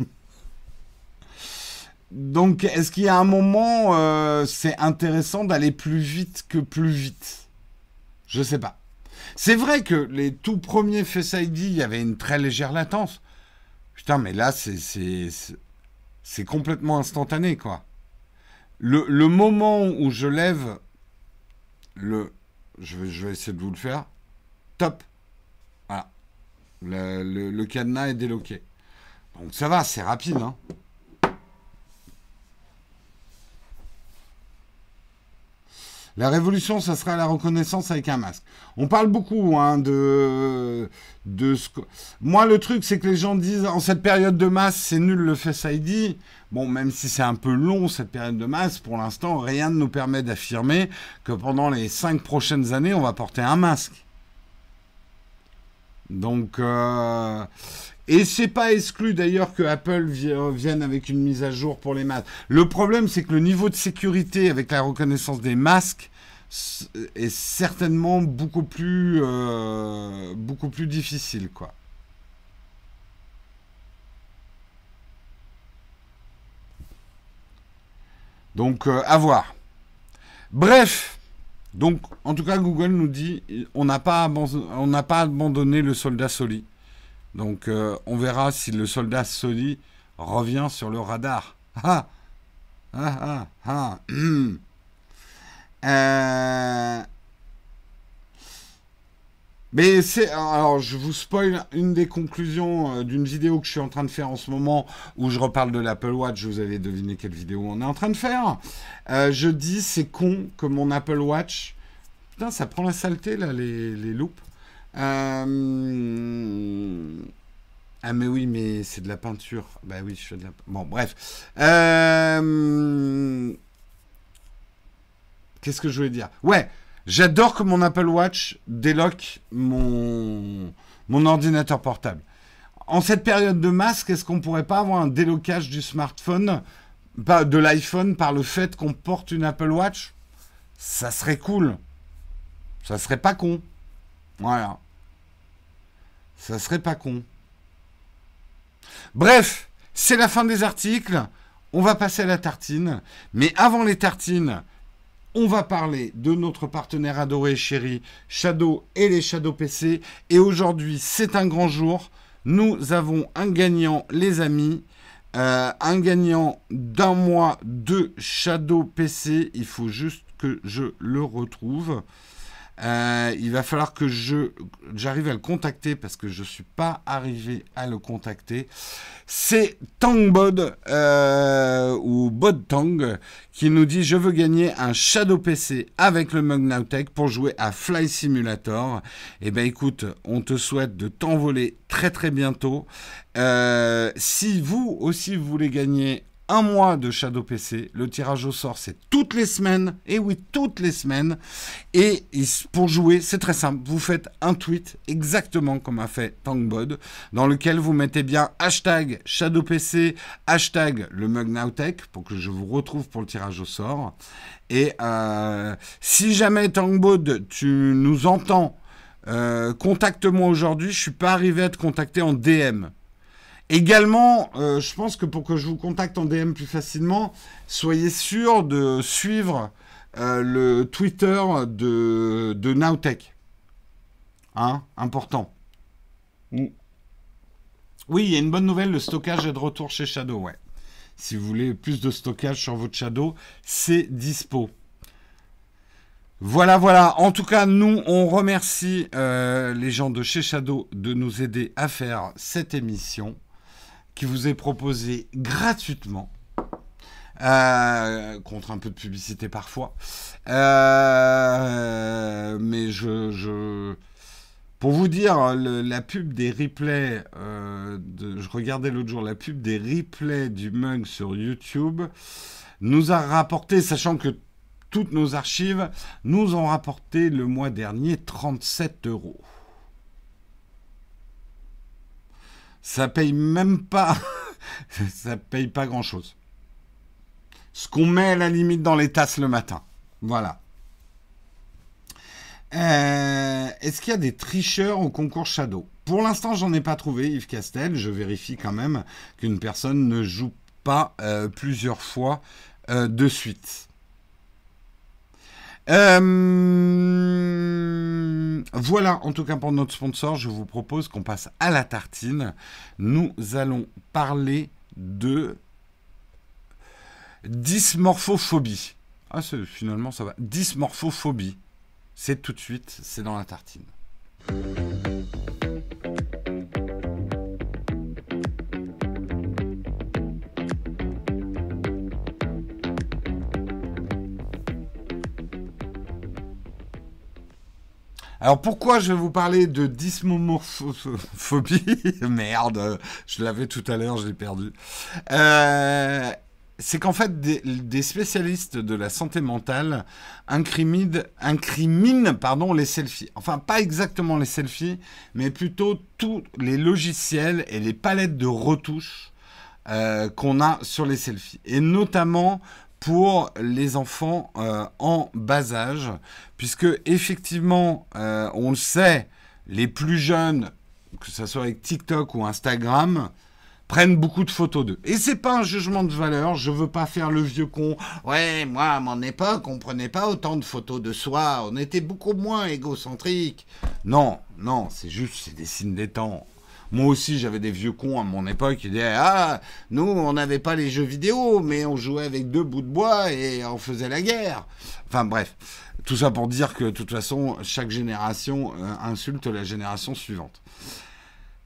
<laughs> Donc, est-ce qu'il y a un moment, euh, c'est intéressant d'aller plus vite que plus vite? Je ne sais pas. C'est vrai que les tout premiers Face ID, il y avait une très légère latence. Putain, mais là, c'est complètement instantané, quoi. Le, moment où je lève le... Je je vais essayer de vous le faire. Top. Le, cadenas est déloqué. Donc ça va, c'est rapide. Hein. La révolution, ça sera la reconnaissance avec un masque. On parle beaucoup hein, de, de Moi, le truc, c'est que les gens disent en cette période de masse, c'est nul le Face ID. Bon, même si c'est un peu long cette période de masse, pour l'instant, rien ne nous permet d'affirmer que pendant les cinq prochaines années, on va porter un masque. Donc, euh, Et c'est pas exclu d'ailleurs que Apple vienne avec une mise à jour pour les masques. Le problème, c'est que le niveau de sécurité avec la reconnaissance des masques est certainement beaucoup plus, euh, beaucoup plus difficile, quoi. Donc, euh, à voir. Bref, donc, en tout cas, Google nous dit on n'a pas, on pas abandonné le soldat Soli. Donc, euh, on verra si le soldat Soli revient sur le radar. <laughs> Ah Ah Ah Ah euh, mais c'est alors je vous spoil une des conclusions euh, d'une vidéo que je suis en train de faire en ce moment où je reparle de l'Apple Watch. Vous avez deviné quelle vidéo on est en train de faire. Euh, je dis c'est con que mon Apple Watch. Putain, ça prend la saleté là les, les loupes. Euh, ah mais oui, mais c'est de la peinture. Bah oui, je fais de la. Bon, bref. Qu'est-ce que je voulais dire? Ouais. J'adore que mon Apple Watch déloque mon, ordinateur portable. En cette période de masque, est-ce qu'on pourrait pas avoir un délocage du smartphone, de l'iPhone, par le fait qu'on porte une Apple Watch? Ça serait cool. Ça serait pas con. Voilà. Ça serait pas con. Bref, c'est la fin des articles. On va passer à la tartine. Mais avant les tartines, on va parler de notre partenaire adoré, chéri, Shadow et les Shadow PC. Et aujourd'hui, c'est un grand jour. Nous avons un gagnant, les amis. Euh, un gagnant d'un mois de Shadow PC. Il faut juste que je le retrouve. Euh, il va falloir que j'arrive à le contacter parce que je ne suis pas arrivé à le contacter. C'est Tangbod euh, ou Bodtang qui nous dit je veux gagner un Shadow PC avec le Mug Nowtech pour jouer à Fly Simulator. Eh ben écoute, on te souhaite de t'envoler très très bientôt. Euh, si vous aussi voulez gagner un mois de Shadow PC. Le tirage au sort, c'est toutes les semaines. Et oui, toutes les semaines. Et pour jouer, c'est très simple. Vous faites un tweet exactement comme a fait Tankbod, dans lequel vous mettez bien hashtag Shadow PC, hashtag le Mug pour que je vous retrouve pour le tirage au sort. Et euh, si jamais Tankbod, tu nous entends, euh, contacte-moi aujourd'hui. Je suis pas arrivé à te contacter en DM. Également, euh, je pense que pour que je vous contacte en DM plus facilement, soyez sûr de suivre euh, le Twitter de, de Nowtech. Hein Important. Mm. Oui, il y a une bonne nouvelle, le stockage est de retour chez Shadow, ouais. Si vous voulez plus de stockage sur votre Shadow, c'est dispo. Voilà, voilà. En tout cas, nous, on remercie euh, les gens de chez Shadow de nous aider à faire cette émission qui vous est proposé gratuitement. Euh, contre un peu de publicité parfois. Euh, mais je, je, Pour vous dire, la pub des replays, euh, de, je regardais l'autre jour la pub des replays du mug sur YouTube, nous a rapporté, sachant que toutes nos archives nous ont rapporté le mois dernier 37 euros. Ça paye même pas, <laughs> ça paye pas grand chose. Ce qu'on met à la limite dans les tasses le matin. Voilà. Euh, est-ce qu'il y a des tricheurs au concours Shadow? Pour l'instant, j'en ai pas trouvé, Yves Castel. Je vérifie quand même qu'une personne ne joue pas euh, plusieurs fois euh, de suite. Euh, voilà, en tout cas pour notre sponsor, je vous propose qu'on passe à la tartine. Nous allons parler de dysmorphophobie. Ah, finalement, ça va. Dysmorphophobie. C'est tout de suite, c'est dans la tartine. Alors pourquoi je vais vous parler de dysmomorphophobie <laughs> Merde, je l'avais tout à l'heure, je l'ai perdu. Euh, c'est qu'en fait, des, spécialistes de la santé mentale incriminent, incriminent pardon, les selfies. Enfin, pas exactement les selfies, mais plutôt tous les logiciels et les palettes de retouches euh, qu'on a sur les selfies. Et notamment pour les enfants euh, en bas âge, puisque effectivement, euh, on le sait, les plus jeunes, que ce soit avec TikTok ou Instagram, prennent beaucoup de photos d'eux. Et c'est pas un jugement de valeur, je veux pas faire le vieux con. Ouais, moi, à mon époque, on prenait pas autant de photos de soi, on était beaucoup moins égocentrique. Non, non, c'est juste, c'est des signes des temps. Moi aussi, j'avais des vieux cons à mon époque qui disaient Ah, nous, on n'avait pas les jeux vidéo, mais on jouait avec deux bouts de bois et on faisait la guerre. Enfin, bref. Tout ça pour dire que, de toute façon, chaque génération euh, insulte la génération suivante.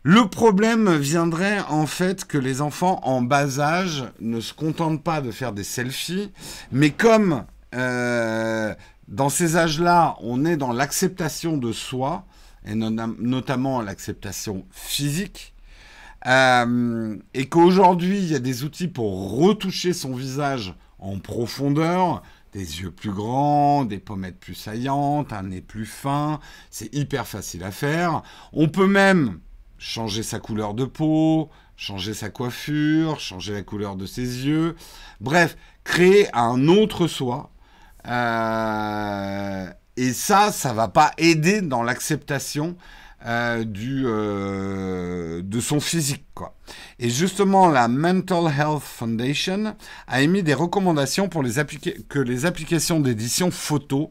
Le problème viendrait en fait que les enfants en bas âge ne se contentent pas de faire des selfies, mais comme euh, dans ces âges-là, on est dans l'acceptation de soi, et notamment l'acceptation physique, euh, et qu'aujourd'hui il y a des outils pour retoucher son visage en profondeur, des yeux plus grands, des pommettes plus saillantes, un nez plus fin, c'est hyper facile à faire. On peut même changer sa couleur de peau, changer sa coiffure, changer la couleur de ses yeux. Bref, créer un autre soi. Euh, et ça, ça va pas aider dans l'acceptation euh, du euh, de son physique. Et justement la Mental Health Foundation a émis des recommandations pour que les applications d'édition photo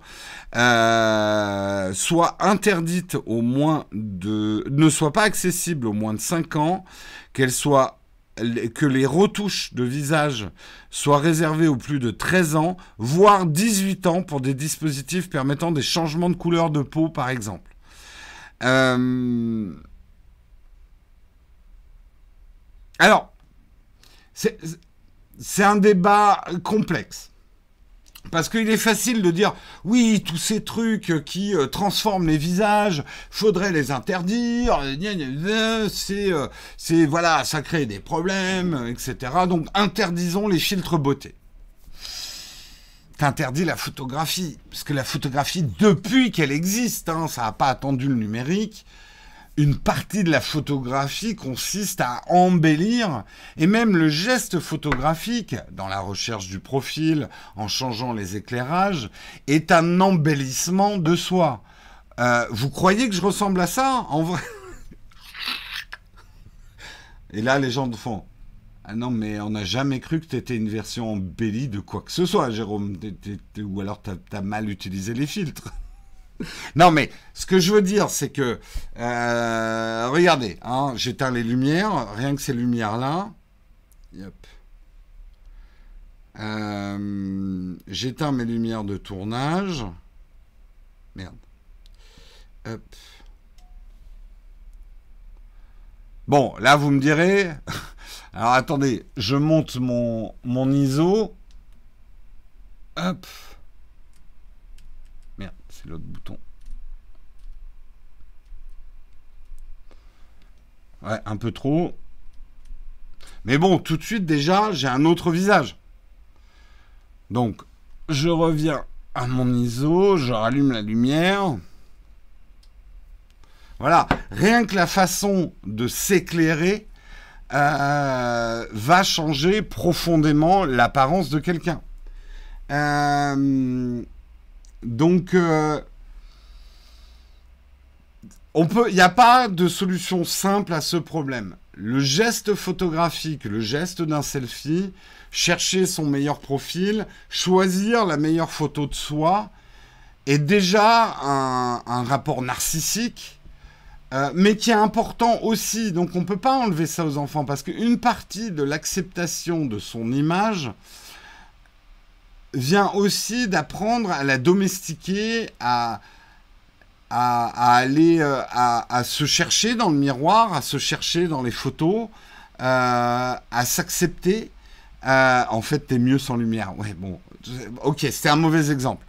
soient interdites au moins de ne soient pas accessibles au moins de 5 ans, qu'elles soient que les retouches de visage soient réservées aux plus de 13 ans, voire 18 ans pour des dispositifs permettant des changements de couleur de peau par exemple. Euh, alors, c'est un débat complexe. Parce qu'il est facile de dire oui, tous ces trucs qui euh, transforment les visages, faudrait les interdire. C'est, euh, c'est voilà, ça crée des problèmes, etc. Donc interdisons les filtres beauté t'interdis la photographie. Parce que la photographie, depuis qu'elle existe, hein, ça n'a pas attendu le numérique, une partie de la photographie consiste à embellir, et même le geste photographique, dans la recherche du profil, en changeant les éclairages, est un embellissement de soi. Euh, vous croyez que je ressemble à ça En vrai? Et là, les gens font ah non, mais on n'a jamais cru que tu étais une version embellie de quoi que ce soit, Jérôme. ou alors tu mal utilisé les filtres. <laughs> non, mais ce que je veux dire, c'est que, euh, regardez, hein, j'éteins les lumières, rien que ces lumières-là. Euh, j'éteins mes lumières de tournage. Merde. Bon, là, vous me direz. <laughs> Alors attendez, je monte mon, mon ISO. Hop. L'autre bouton. Ouais, un peu trop. Mais bon, tout de suite déjà, j'ai un autre visage. Donc, je reviens à mon ISO, je rallume la lumière. Voilà, rien que la façon de s'éclairer euh, va changer profondément l'apparence de quelqu'un. Euh, donc, euh, on peut, il n'y a pas de solution simple à ce problème. Le geste photographique, le geste d'un selfie, chercher son meilleur profil, choisir la meilleure photo de soi, est déjà un rapport narcissique euh, mais qui est important aussi. Donc on ne peut pas enlever ça aux enfants parce qu'une partie de l'acceptation de son image vient aussi d'apprendre à la domestiquer, à, aller euh, à, se chercher dans le miroir, à se chercher dans les photos, euh, à s'accepter. en fait, t'es mieux sans lumière. Ouais, bon, ok, c'était un mauvais exemple.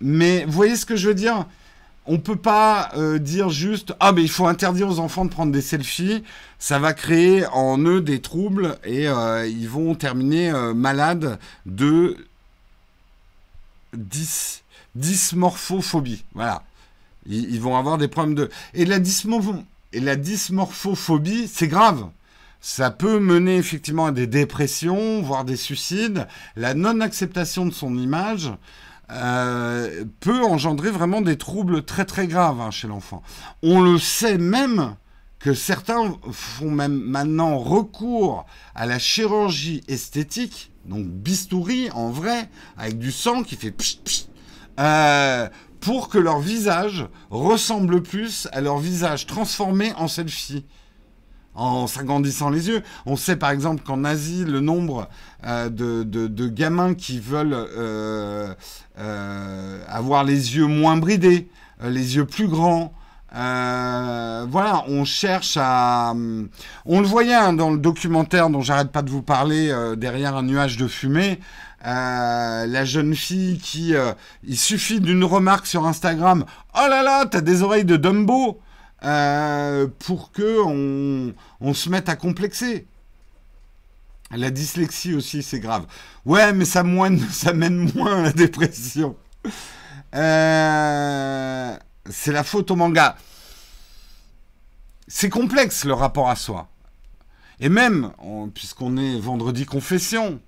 mais voyez ce que je veux dire? On peut pas euh, dire juste ah mais il faut interdire aux enfants de prendre des selfies, ça va créer en eux des troubles et euh, ils vont terminer malades de dysmorphophobie. Voilà. Ils, vont avoir des problèmes de et la et la dysmorphophobie, c'est grave. Ça peut mener effectivement à des dépressions, voire des suicides. La non-acceptation de son image, euh, peut engendrer vraiment des troubles très très graves hein, chez l'enfant. On le sait même que certains font même maintenant recours à la chirurgie esthétique, donc bistouri en vrai, avec du sang qui fait psh, euh, pour que leur visage ressemble plus à leur visage transformé en selfie en s'agrandissant les yeux. On sait par exemple qu'en Asie, le nombre euh, de, gamins qui veulent euh, euh, avoir les yeux moins bridés, les yeux plus grands, voilà, on cherche à... On le voyait hein, dans le documentaire dont j'arrête pas de vous parler, derrière un nuage de fumée. la jeune fille qui... il suffit d'une remarque sur Instagram. Oh là là, t'as des oreilles de Dumbo euh, pour que on, se mette à complexer. La dyslexie aussi, c'est grave. Ouais, mais ça, <laughs> ça mène moins à la dépression. Euh, c'est la faute au manga. C'est complexe le rapport à soi. Et même, puisqu'on est vendredi confession,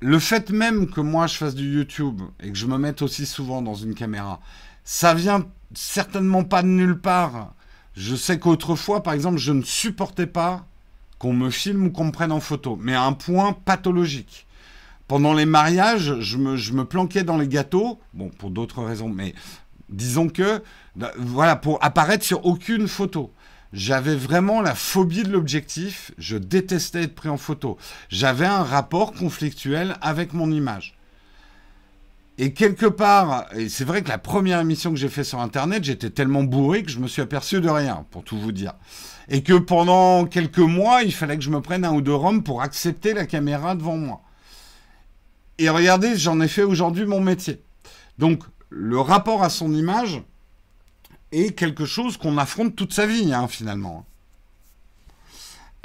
le fait même que moi je fasse du YouTube et que je me mette aussi souvent dans une caméra, ça vient certainement pas de nulle part. Je sais qu'autrefois, par exemple, je ne supportais pas qu'on me filme ou qu'on me prenne en photo, mais à un point pathologique. Pendant les mariages, je me, planquais dans les gâteaux, bon, pour d'autres raisons, mais disons que, voilà, pour apparaître sur aucune photo. J'avais vraiment la phobie de l'objectif, je détestais être pris en photo. J'avais un rapport conflictuel avec mon image. Et quelque part, et c'est vrai que la première émission que j'ai fait sur Internet, j'étais tellement bourré que je me suis aperçu de rien, pour tout vous dire. Et que pendant quelques mois, il fallait que je me prenne un ou deux rhums pour accepter la caméra devant moi. Et regardez, j'en ai fait aujourd'hui mon métier. Donc, le rapport à son image est quelque chose qu'on affronte toute sa vie, hein, finalement.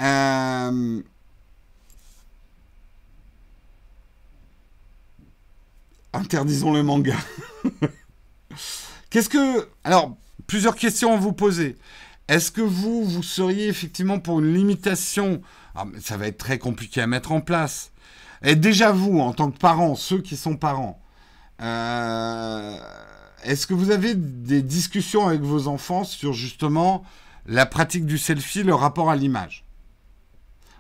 Euh, Interdisons le manga. Qu'est-ce que... Alors, plusieurs questions à vous poser. Est-ce que vous, vous seriez effectivement pour une limitation? Ah, Ça va être très compliqué à mettre en place. Et déjà vous, en tant que parents, ceux qui sont parents, euh, est-ce que vous avez des discussions avec vos enfants sur justement la pratique du selfie, le rapport à l'image?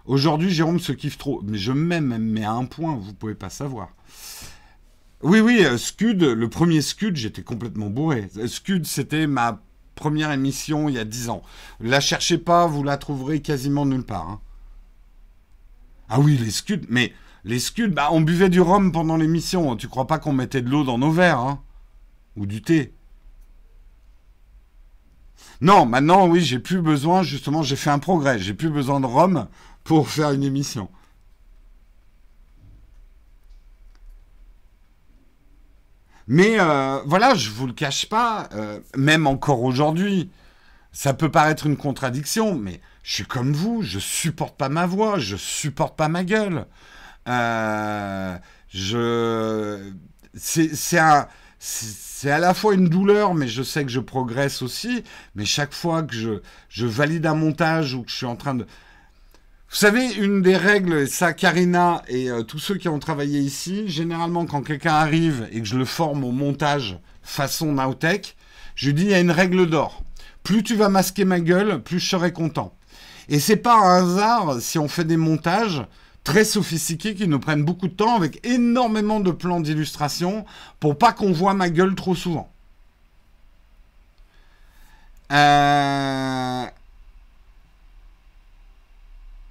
Aujourd'hui, Jérôme se kiffe trop, mais je m'aime, mais à un point, vous pouvez pas savoir. Oui, oui, euh, Scud, le premier Scud, j'étais complètement bourré. Euh, Scud, c'était ma première émission il y a dix ans. La cherchez pas, vous la trouverez quasiment nulle part. Hein. Ah oui, les Scuds, mais les Scuds, bah, on buvait du rhum pendant l'émission. Tu crois pas qu'on mettait de l'eau dans nos verres, hein Ou du thé Non, maintenant, oui, j'ai plus besoin, justement, j'ai fait un progrès. J'ai plus besoin de rhum pour faire une émission. Mais euh, voilà, je vous le cache pas, euh, même encore aujourd'hui, ça peut paraître une contradiction, mais je suis comme vous, je supporte pas ma voix, je supporte pas ma gueule. Euh, je, c'est c'est à la fois une douleur, mais je sais que je progresse aussi. Mais chaque fois que je, je valide un montage ou que je suis en train de, vous savez, une des règles, ça, Karina et euh, tous ceux qui ont travaillé ici, généralement, quand quelqu'un arrive et que je le forme au montage façon Nowtech, je dis il y a une règle d'or. Plus tu vas masquer ma gueule, plus je serai content. Et c'est pas un hasard si on fait des montages très sophistiqués qui nous prennent beaucoup de temps avec énormément de plans d'illustration pour pas qu'on voit ma gueule trop souvent. Euh,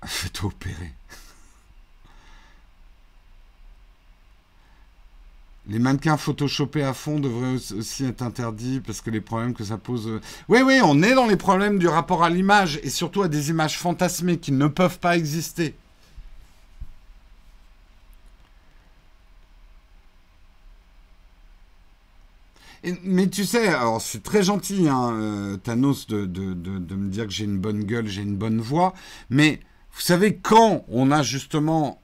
<laughs> Fais-toi opérer. Les mannequins photoshopés à fond devraient aussi être interdits parce que les problèmes que ça pose. Euh, oui, oui, on est dans les problèmes du rapport à l'image et surtout à des images fantasmées qui ne peuvent pas exister. mais tu sais, alors c'est très gentil, hein, euh, Thanos, de, de, me dire que j'ai une bonne gueule, j'ai une bonne voix, mais vous savez, quand on a justement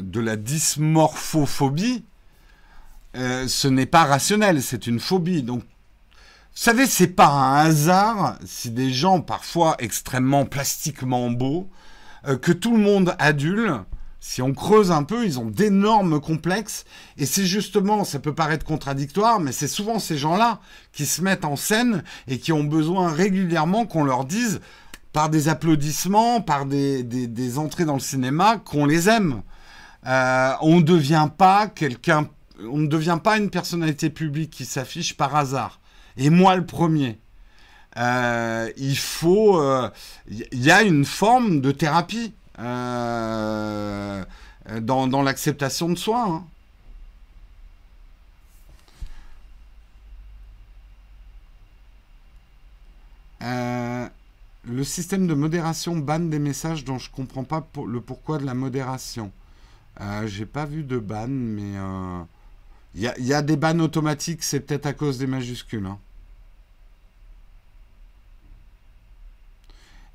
de la dysmorphophobie, euh, ce n'est pas rationnel, c'est une phobie. Donc, vous savez, c'est pas un hasard si des gens parfois extrêmement plastiquement beaux, euh, que tout le monde adule, si on creuse un peu, ils ont d'énormes complexes. Et c'est justement, ça peut paraître contradictoire, mais c'est souvent ces gens-là qui se mettent en scène et qui ont besoin régulièrement qu'on leur dise, par des applaudissements, par des, entrées dans le cinéma, qu'on les aime. Euh, on ne devient pas quelqu'un, on ne devient pas une personnalité publique qui s'affiche par hasard. Et moi le premier. Euh, il faut, il euh, y a une forme de thérapie euh, dans, l'acceptation de soi. Hein. Euh, le système de modération banne des messages dont je ne comprends pas le pourquoi de la modération. Euh, J'ai pas vu de ban, mais il y, a des bans automatiques, c'est peut-être à cause des majuscules. Hein.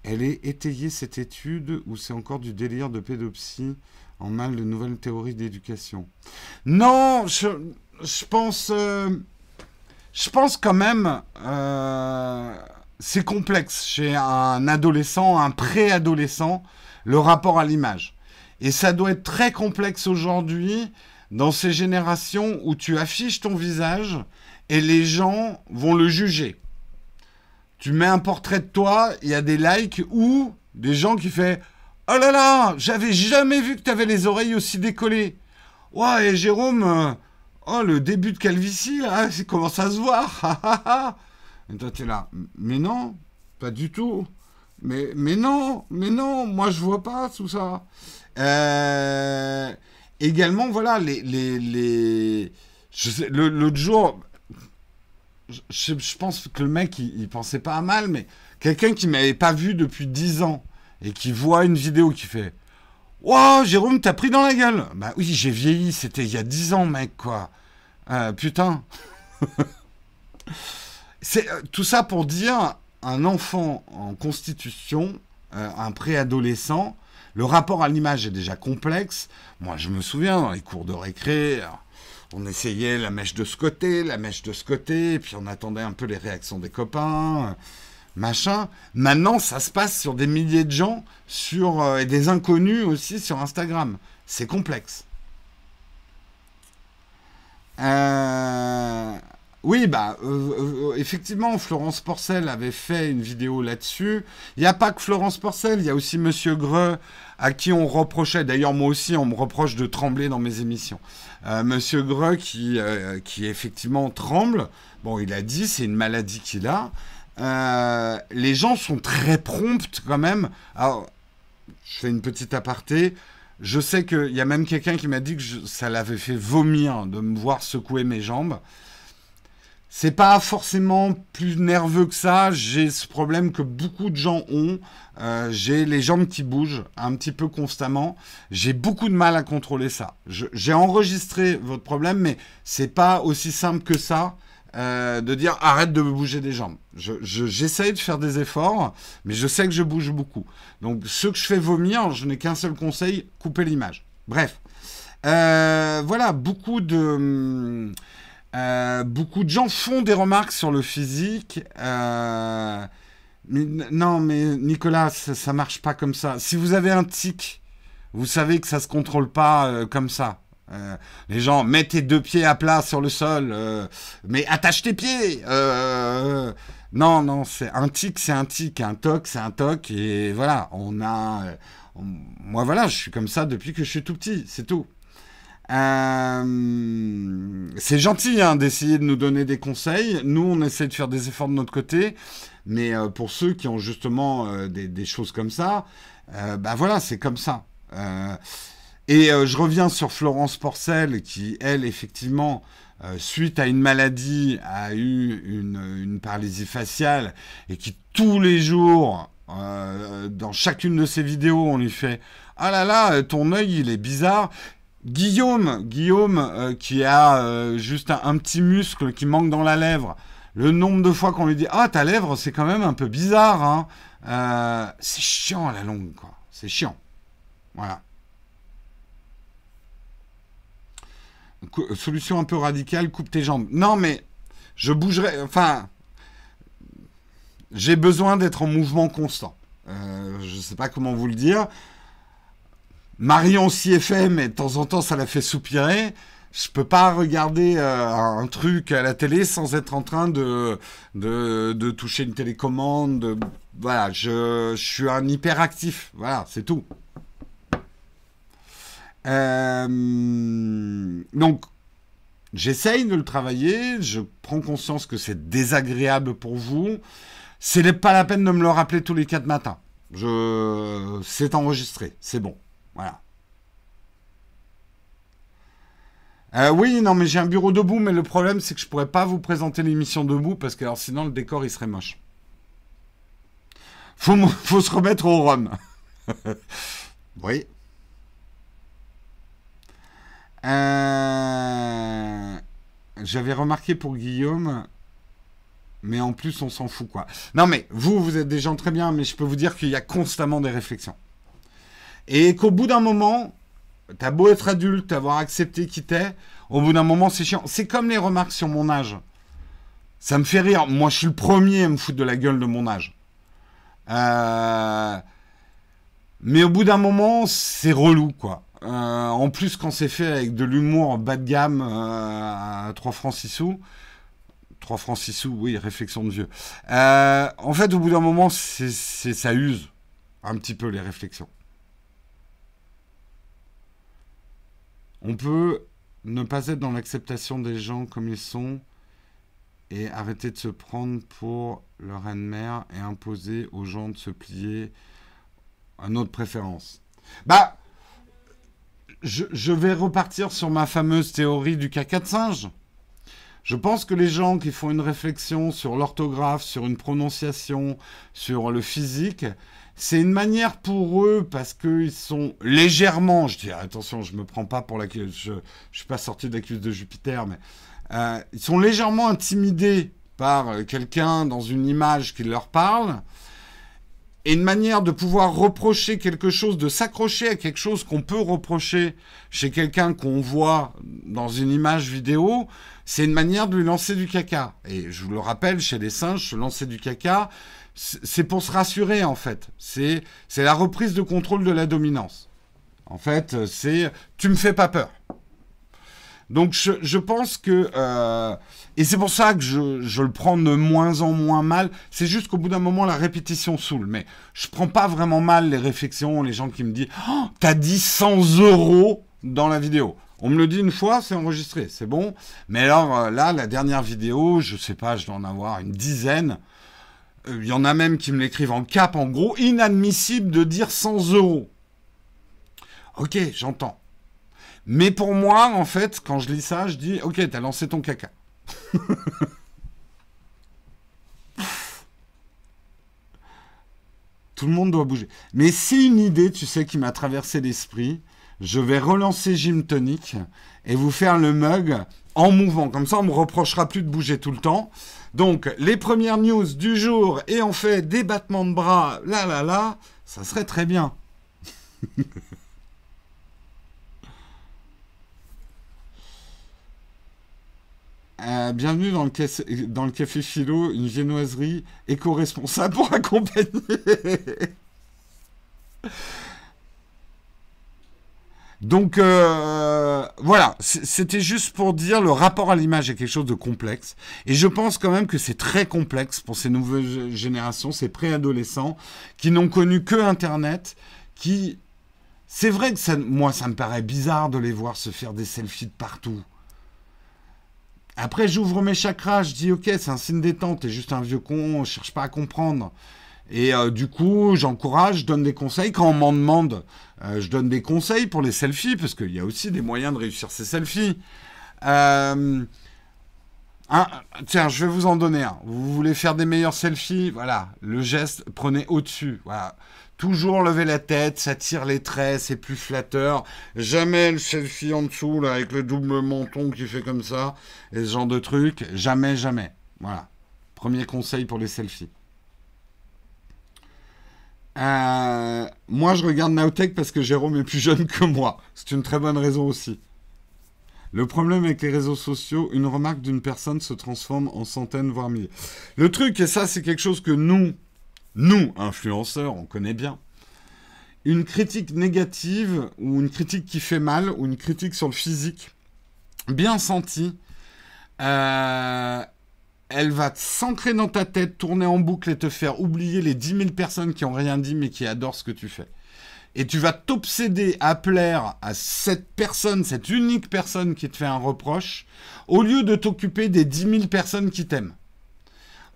Elle est étayée cette étude ou c'est encore du délire de pédopsie en mal de nouvelles théories d'éducation? Non, je, pense, euh, je pense quand même, euh, c'est complexe chez un adolescent, un préadolescent, le rapport à l'image. Et ça doit être très complexe aujourd'hui dans ces générations où tu affiches ton visage et les gens vont le juger tu mets un portrait de toi, il y a des likes ou des gens qui font Oh là là, j'avais jamais vu que tu avais les oreilles aussi décollées. Ouais, et Jérôme, euh, oh le début de calvitie là, <laughs> comment ça se voit? Et toi tu es là, mais non, pas du tout. Mais, mais non, mais non, moi je vois pas tout ça. Euh, également, voilà, les, les, les... l'autre jour, je, pense que le mec, il, pensait pas à mal, mais quelqu'un qui m'avait pas vu depuis 10 ans et qui voit une vidéo qui fait Wow, Jérôme, t'as pris dans la gueule Bah oui, j'ai vieilli, c'était il y a 10 ans, mec, quoi. Euh, putain. <laughs> C'est euh, tout ça pour dire un enfant en constitution, euh, un préadolescent, le rapport à l'image est déjà complexe. Moi, je me souviens dans les cours de récré on essayait la mèche de ce côté, la mèche de ce côté, et puis on attendait un peu les réactions des copains, euh, machin. Maintenant, ça se passe sur des milliers de gens, sur euh, et des inconnus aussi sur Instagram. C'est complexe. Euh, oui, bah, effectivement, Florence Porcel avait fait une vidéo là-dessus. Il n'y a pas que Florence Porcel, il y a aussi Monsieur Greux, à qui on reprochait, d'ailleurs moi aussi, on me reproche de trembler dans mes émissions. Euh, Monsieur Greux qui, euh, qui effectivement tremble. Bon, il a dit, c'est une maladie qu'il a. Euh, les gens sont très prompts quand même. Alors, je fais une petite aparté. Je sais qu'il y a même quelqu'un qui m'a dit que ça l'avait fait vomir de me voir secouer mes jambes. C'est pas forcément plus nerveux que ça. J'ai ce problème que beaucoup de gens ont. Euh, j'ai les jambes qui bougent un petit peu constamment. J'ai beaucoup de mal à contrôler ça. J'ai enregistré votre problème, mais c'est pas aussi simple que ça euh, de dire arrête de bouger des jambes. J'essaye de faire des efforts, mais je sais que je bouge beaucoup. Donc ce que je fais vomir, je n'ai qu'un seul conseil couper l'image. Bref, euh, voilà beaucoup de hum, euh, beaucoup de gens font des remarques sur le physique. Euh, non, mais Nicolas, ça, marche pas comme ça. Si vous avez un tic, vous savez que ça se contrôle pas euh, comme ça. les gens, mets tes deux pieds à plat sur le sol, mais attache tes pieds. non, non, c'est un tic, c'est un tic, un toc, c'est un toc, et voilà, on a, moi voilà, je suis comme ça depuis que je suis tout petit, c'est tout. Euh, c'est gentil hein, d'essayer de nous donner des conseils. Nous, on essaie de faire des efforts de notre côté. Mais euh, pour ceux qui ont justement euh, des, choses comme ça, bah voilà, c'est comme ça. et je reviens sur Florence Porcel, qui, elle, effectivement, suite à une maladie, a eu une, une paralysie faciale et qui, tous les jours, dans chacune de ses vidéos, on lui fait Ah là là, ton œil, il est bizarre. Guillaume, Guillaume qui a juste un, petit muscle qui manque dans la lèvre, le nombre de fois qu'on lui dit Ah, ta lèvre, c'est quand même un peu bizarre, hein. c'est chiant à la longue, quoi. C'est chiant. Voilà. Solution un peu radicale, coupe tes jambes. Non, mais je bougerai. Enfin, j'ai besoin d'être en mouvement constant. Euh, je ne sais pas comment vous le dire. Marion fait, mais de temps en temps, ça la fait soupirer. Je peux pas regarder euh, un truc à la télé sans être en train de, de, toucher une télécommande. voilà, je, je, suis un hyperactif. Voilà, c'est tout. Euh, donc, j'essaye de le travailler. Je prends conscience que c'est désagréable pour vous. C'est pas la peine de me le rappeler tous les quatre matins. Je... C'est enregistré, c'est bon. Voilà. Euh, oui, non, mais j'ai un bureau debout, mais le problème, c'est que je pourrais pas vous présenter l'émission debout parce que alors, sinon le décor il serait moche. Faut, se remettre au rhum. <laughs> oui. Euh, j'avais remarqué pour Guillaume, mais en plus on s'en fout quoi. Non mais vous, vous êtes des gens très bien, mais je peux vous dire qu'il y a constamment des réflexions. Et qu'au bout d'un moment, t'as beau être adulte, avoir accepté qui t'es, au bout d'un moment c'est chiant. C'est comme les remarques sur mon âge. Ça me fait rire. Moi je suis le premier à me foutre de la gueule de mon âge. Euh, mais au bout d'un moment, c'est relou quoi. Euh, en plus, quand c'est fait avec de l'humour bas de gamme euh, à 3 francs 6 sous, 3 francs 6 sous, oui, réflexion de vieux. En fait, au bout d'un moment, ça use un petit peu les réflexions. On peut ne pas être dans l'acceptation des gens comme ils sont et arrêter de se prendre pour leur reine-mère et imposer aux gens de se plier à notre préférence. Bah, je, vais repartir sur ma fameuse théorie du caca de singe. Je pense que les gens qui font une réflexion sur l'orthographe, sur une prononciation, sur le physique, c'est une manière pour eux, parce qu'ils sont légèrement, je dis attention, je me prends pas pour la... Je ne suis pas sorti d'accuse de Jupiter, mais euh, ils sont légèrement intimidés par quelqu'un dans une image qui leur parle, et une manière de pouvoir reprocher quelque chose, de s'accrocher à quelque chose qu'on peut reprocher chez quelqu'un qu'on voit dans une image vidéo, c'est une manière de lui lancer du caca. Et je vous le rappelle, chez les singes, se lancer du caca, c'est pour se rassurer en fait. C'est la reprise de contrôle de la dominance. En fait, c'est tu me fais pas peur. Donc je, pense que... Euh, et c'est pour ça que je, le prends de moins en moins mal. C'est juste qu'au bout d'un moment, la répétition saoule. Mais je prends pas vraiment mal les réflexions, les gens qui me disent oh, T'as dit 100 euros dans la vidéo. On me le dit une fois, c'est enregistré, c'est bon. Mais alors euh, là, la dernière vidéo, je sais pas, je dois en avoir une dizaine. Euh, il y en a même qui me l'écrivent en cap, en gros, inadmissible de dire 100 euros. Ok, j'entends. Mais pour moi, en fait, quand je lis ça, je dis, ok, t'as lancé ton caca. <laughs> Tout le monde doit bouger. Mais c'est une idée, tu sais, qui m'a traversé l'esprit. Je vais relancer Gym Tonic et vous faire le mug en mouvant. Comme ça, on me reprochera plus de bouger tout le temps. Donc, les premières news du jour et on fait des battements de bras, là, là, là, ça serait très bien. <laughs> Euh, bienvenue dans le, dans le café philo, une viennoiserie éco-responsable pour accompagner. <laughs> Donc euh, voilà, c'était juste pour dire le rapport à l'image est quelque chose de complexe. Et je pense quand même que c'est très complexe pour ces nouvelles générations, ces préadolescents qui n'ont connu que Internet, qui... C'est vrai que ça, moi, ça me paraît bizarre de les voir se faire des selfies de partout. Après, j'ouvre mes chakras, je dis, ok, c'est un signe détente, t'es juste un vieux con, je cherche pas à comprendre. Et euh, du coup, j'encourage, je donne des conseils. Quand on m'en demande, euh, je donne des conseils pour les selfies, parce qu'il y a aussi des moyens de réussir ces selfies. Euh, tiens, je vais vous en donner un. Vous voulez faire des meilleurs selfies? Voilà, le geste, prenez au-dessus. Voilà. Toujours lever la tête, ça tire les traits, c'est plus flatteur. Jamais le selfie en dessous, là, avec le double menton qui fait comme ça, et ce genre de truc. Jamais, jamais. Voilà. Premier conseil pour les selfies. Euh, moi, je regarde Nowtech parce que Jérôme est plus jeune que moi. C'est une très bonne raison aussi. Le problème avec les réseaux sociaux, une remarque d'une personne se transforme en centaines, voire milliers. Le truc, et ça, c'est quelque chose que nous, nous, influenceurs, on connaît bien. Une critique négative, ou une critique qui fait mal, ou une critique sur le physique, bien sentie, euh, elle va s'ancrer dans ta tête, tourner en boucle et te faire oublier les 10 000 personnes qui ont rien dit mais qui adorent ce que tu fais. Et tu vas t'obséder à plaire à cette personne, cette unique personne qui te fait un reproche, au lieu de t'occuper des 10 000 personnes qui t'aiment.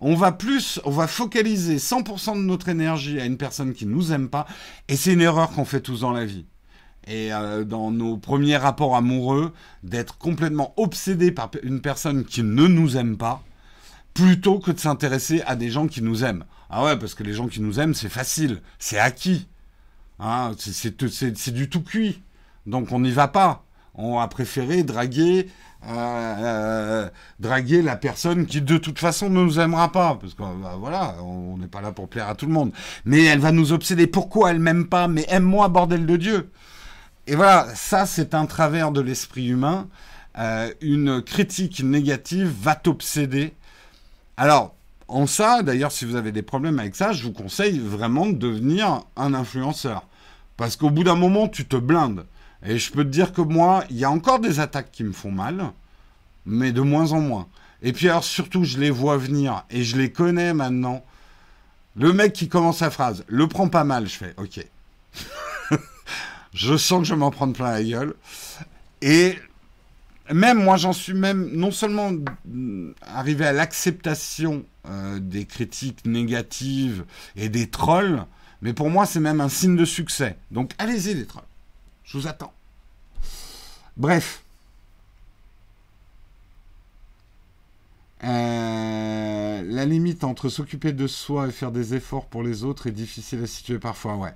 On va plus, on va focaliser 100% de notre énergie à une personne qui nous aime pas, et c'est une erreur qu'on fait tous dans la vie. Et euh, dans nos premiers rapports amoureux, d'être complètement obsédé par une personne qui ne nous aime pas, plutôt que de s'intéresser à des gens qui nous aiment. Ah ouais, parce que les gens qui nous aiment, c'est facile, c'est acquis. Hein, c'est du tout cuit. Donc on n'y va pas. On a préféré draguer, euh, euh, draguer la personne qui de toute façon ne nous aimera pas. Parce que bah, voilà, on n'est pas là pour plaire à tout le monde. Mais elle va nous obséder. Pourquoi elle m'aime pas? Mais aime-moi, bordel de Dieu. Et voilà, ça c'est un travers de l'esprit humain. Euh, une critique négative va t'obséder. Alors, en ça, d'ailleurs, si vous avez des problèmes avec ça, je vous conseille vraiment de devenir un influenceur. Parce qu'au bout d'un moment, tu te blindes. Et je peux te dire que moi, il y a encore des attaques qui me font mal, mais de moins en moins. Et puis alors surtout, je les vois venir et je les connais maintenant. Le mec qui commence sa phrase, le prend pas mal, je fais OK. <laughs> je sens que je vais m'en prendre plein la gueule. Et même moi, j'en suis même non seulement arrivé à l'acceptation euh, des critiques négatives et des trolls, mais pour moi, c'est même un signe de succès. Donc allez-y, les trolls. Je vous attends. Bref. Euh, la limite entre s'occuper de soi et faire des efforts pour les autres est difficile à situer parfois, ouais.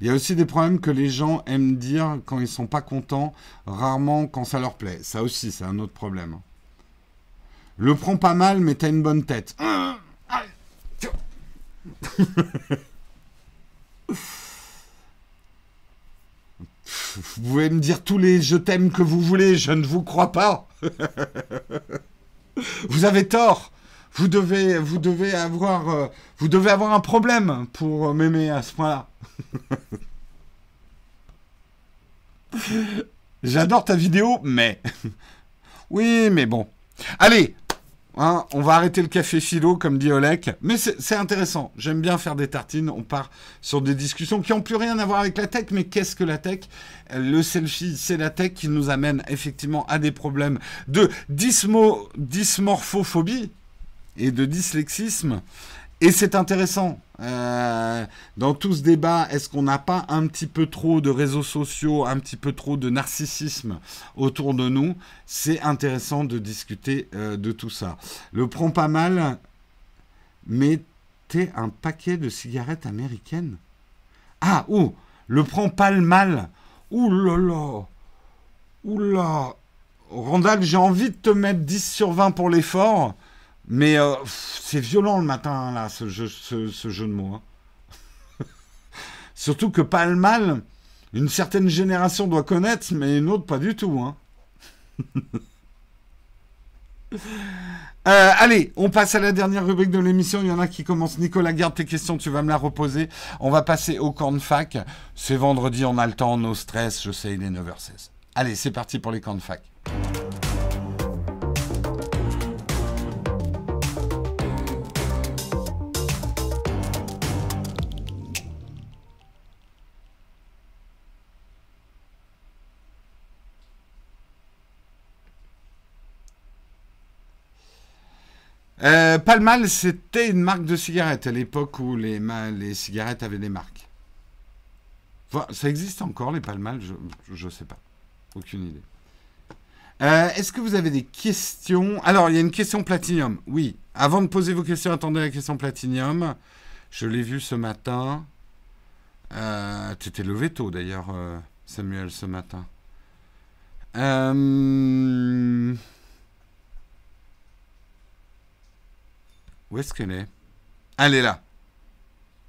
Il y a aussi des problèmes que les gens aiment dire quand ils sont pas contents, rarement quand ça leur plaît. Ça aussi, c'est un autre problème. Le prends pas mal, mais t'as une bonne tête. <laughs> Vous pouvez me dire tous les je t'aime que vous voulez, je ne vous crois pas. <laughs> vous avez tort. Vous devez, vous devez avoir, euh, vous devez avoir un problème pour m'aimer à ce point-là. <laughs> J'adore ta vidéo, mais <laughs> oui, mais bon. Allez, Hein, on va arrêter le café philo, comme dit Olek. Mais c'est intéressant. J'aime bien faire des tartines. On part sur des discussions qui n'ont plus rien à voir avec la tech. Mais qu'est-ce que la tech? Le selfie, c'est la tech qui nous amène effectivement à des problèmes de dysmorphophobie et de dyslexisme. Et c'est intéressant. Euh, dans tout ce débat, est-ce qu'on n'a pas un petit peu trop de réseaux sociaux, un petit peu trop de narcissisme autour de nous? C'est intéressant de discuter euh, de tout ça. Le prend pas mal, mettez un paquet de cigarettes américaines. Ah, ou le prend pas le mal. Ouh là là. Là. Randall, j'ai envie de te mettre 10 sur 20 pour l'effort. Mais euh, c'est violent le matin, là, ce jeu, de mots. Hein. <laughs> Surtout que pas le mal, une certaine génération doit connaître, mais une autre pas du tout. Hein. <laughs> Euh, allez, on passe à la dernière rubrique de l'émission. Il y en a qui commencent. Nicolas, garde tes questions, tu vas me la reposer. On va passer au camp de fac. C'est vendredi, on a le temps, no stress. Je sais, il est 9h16. Allez, c'est parti pour les camps de fac. Euh, Palmal, c'était une marque de cigarettes à l'époque où les, cigarettes avaient des marques. ça existe encore, les Palmal Je ne sais pas. Aucune idée. Euh, est-ce que vous avez des questions? Alors, il y a une question Platinium. Oui. Avant de poser vos questions, attendez la question Platinium. Je l'ai vue ce matin. Euh, T'étais levé tôt d'ailleurs, euh, Samuel, ce matin. Où est-ce qu'elle est? Elle est là.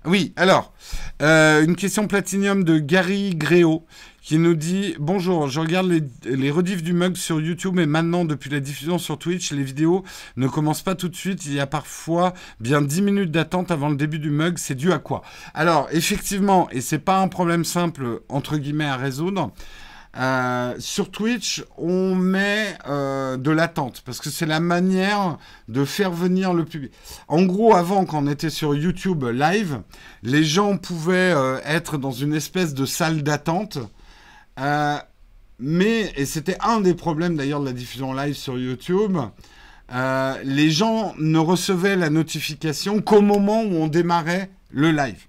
Oui, alors, euh, une question platinium de Gary Gréo qui nous dit Bonjour, je regarde les, les rediffs du mug sur YouTube et maintenant, depuis la diffusion sur Twitch, les vidéos ne commencent pas tout de suite. Il y a parfois bien 10 minutes d'attente avant le début du mug. C'est dû à quoi? Alors, effectivement, et c'est pas un problème simple, entre guillemets, à résoudre. Euh, sur Twitch, on met euh, de l'attente parce que c'est la manière de faire venir le public. En gros, avant, quand on était sur YouTube live, les gens pouvaient euh, être dans une espèce de salle d'attente. Euh, mais, et c'était un des problèmes d'ailleurs de la diffusion live sur YouTube, euh, les gens ne recevaient la notification qu'au moment où on démarrait le live.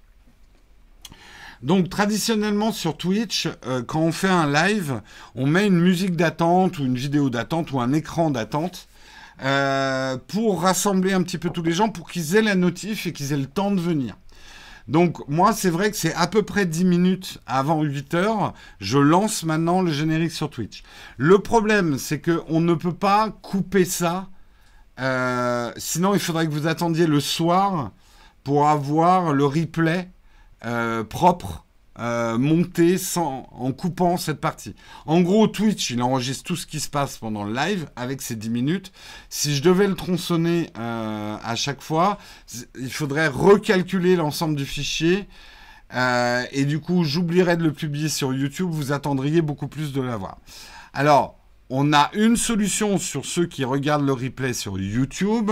Donc traditionnellement sur Twitch, euh, quand on fait un live, on met une musique d'attente ou une vidéo d'attente ou un écran d'attente euh, pour rassembler un petit peu tous les gens pour qu'ils aient la notif et qu'ils aient le temps de venir. Donc moi c'est vrai que c'est à peu près 10 minutes avant 8 heures, je lance maintenant le générique sur Twitch. Le problème c'est qu'on ne peut pas couper ça, euh, sinon il faudrait que vous attendiez le soir pour avoir le replay euh, propre euh, monté sans, en coupant cette partie. En gros, Twitch, il enregistre tout ce qui se passe pendant le live avec ces 10 minutes. Si je devais le tronçonner euh, à chaque fois, il faudrait recalculer l'ensemble du fichier. Euh, et du coup, j'oublierais de le publier sur YouTube. Vous attendriez beaucoup plus de l'avoir. Alors, on a une solution sur ceux qui regardent le replay sur YouTube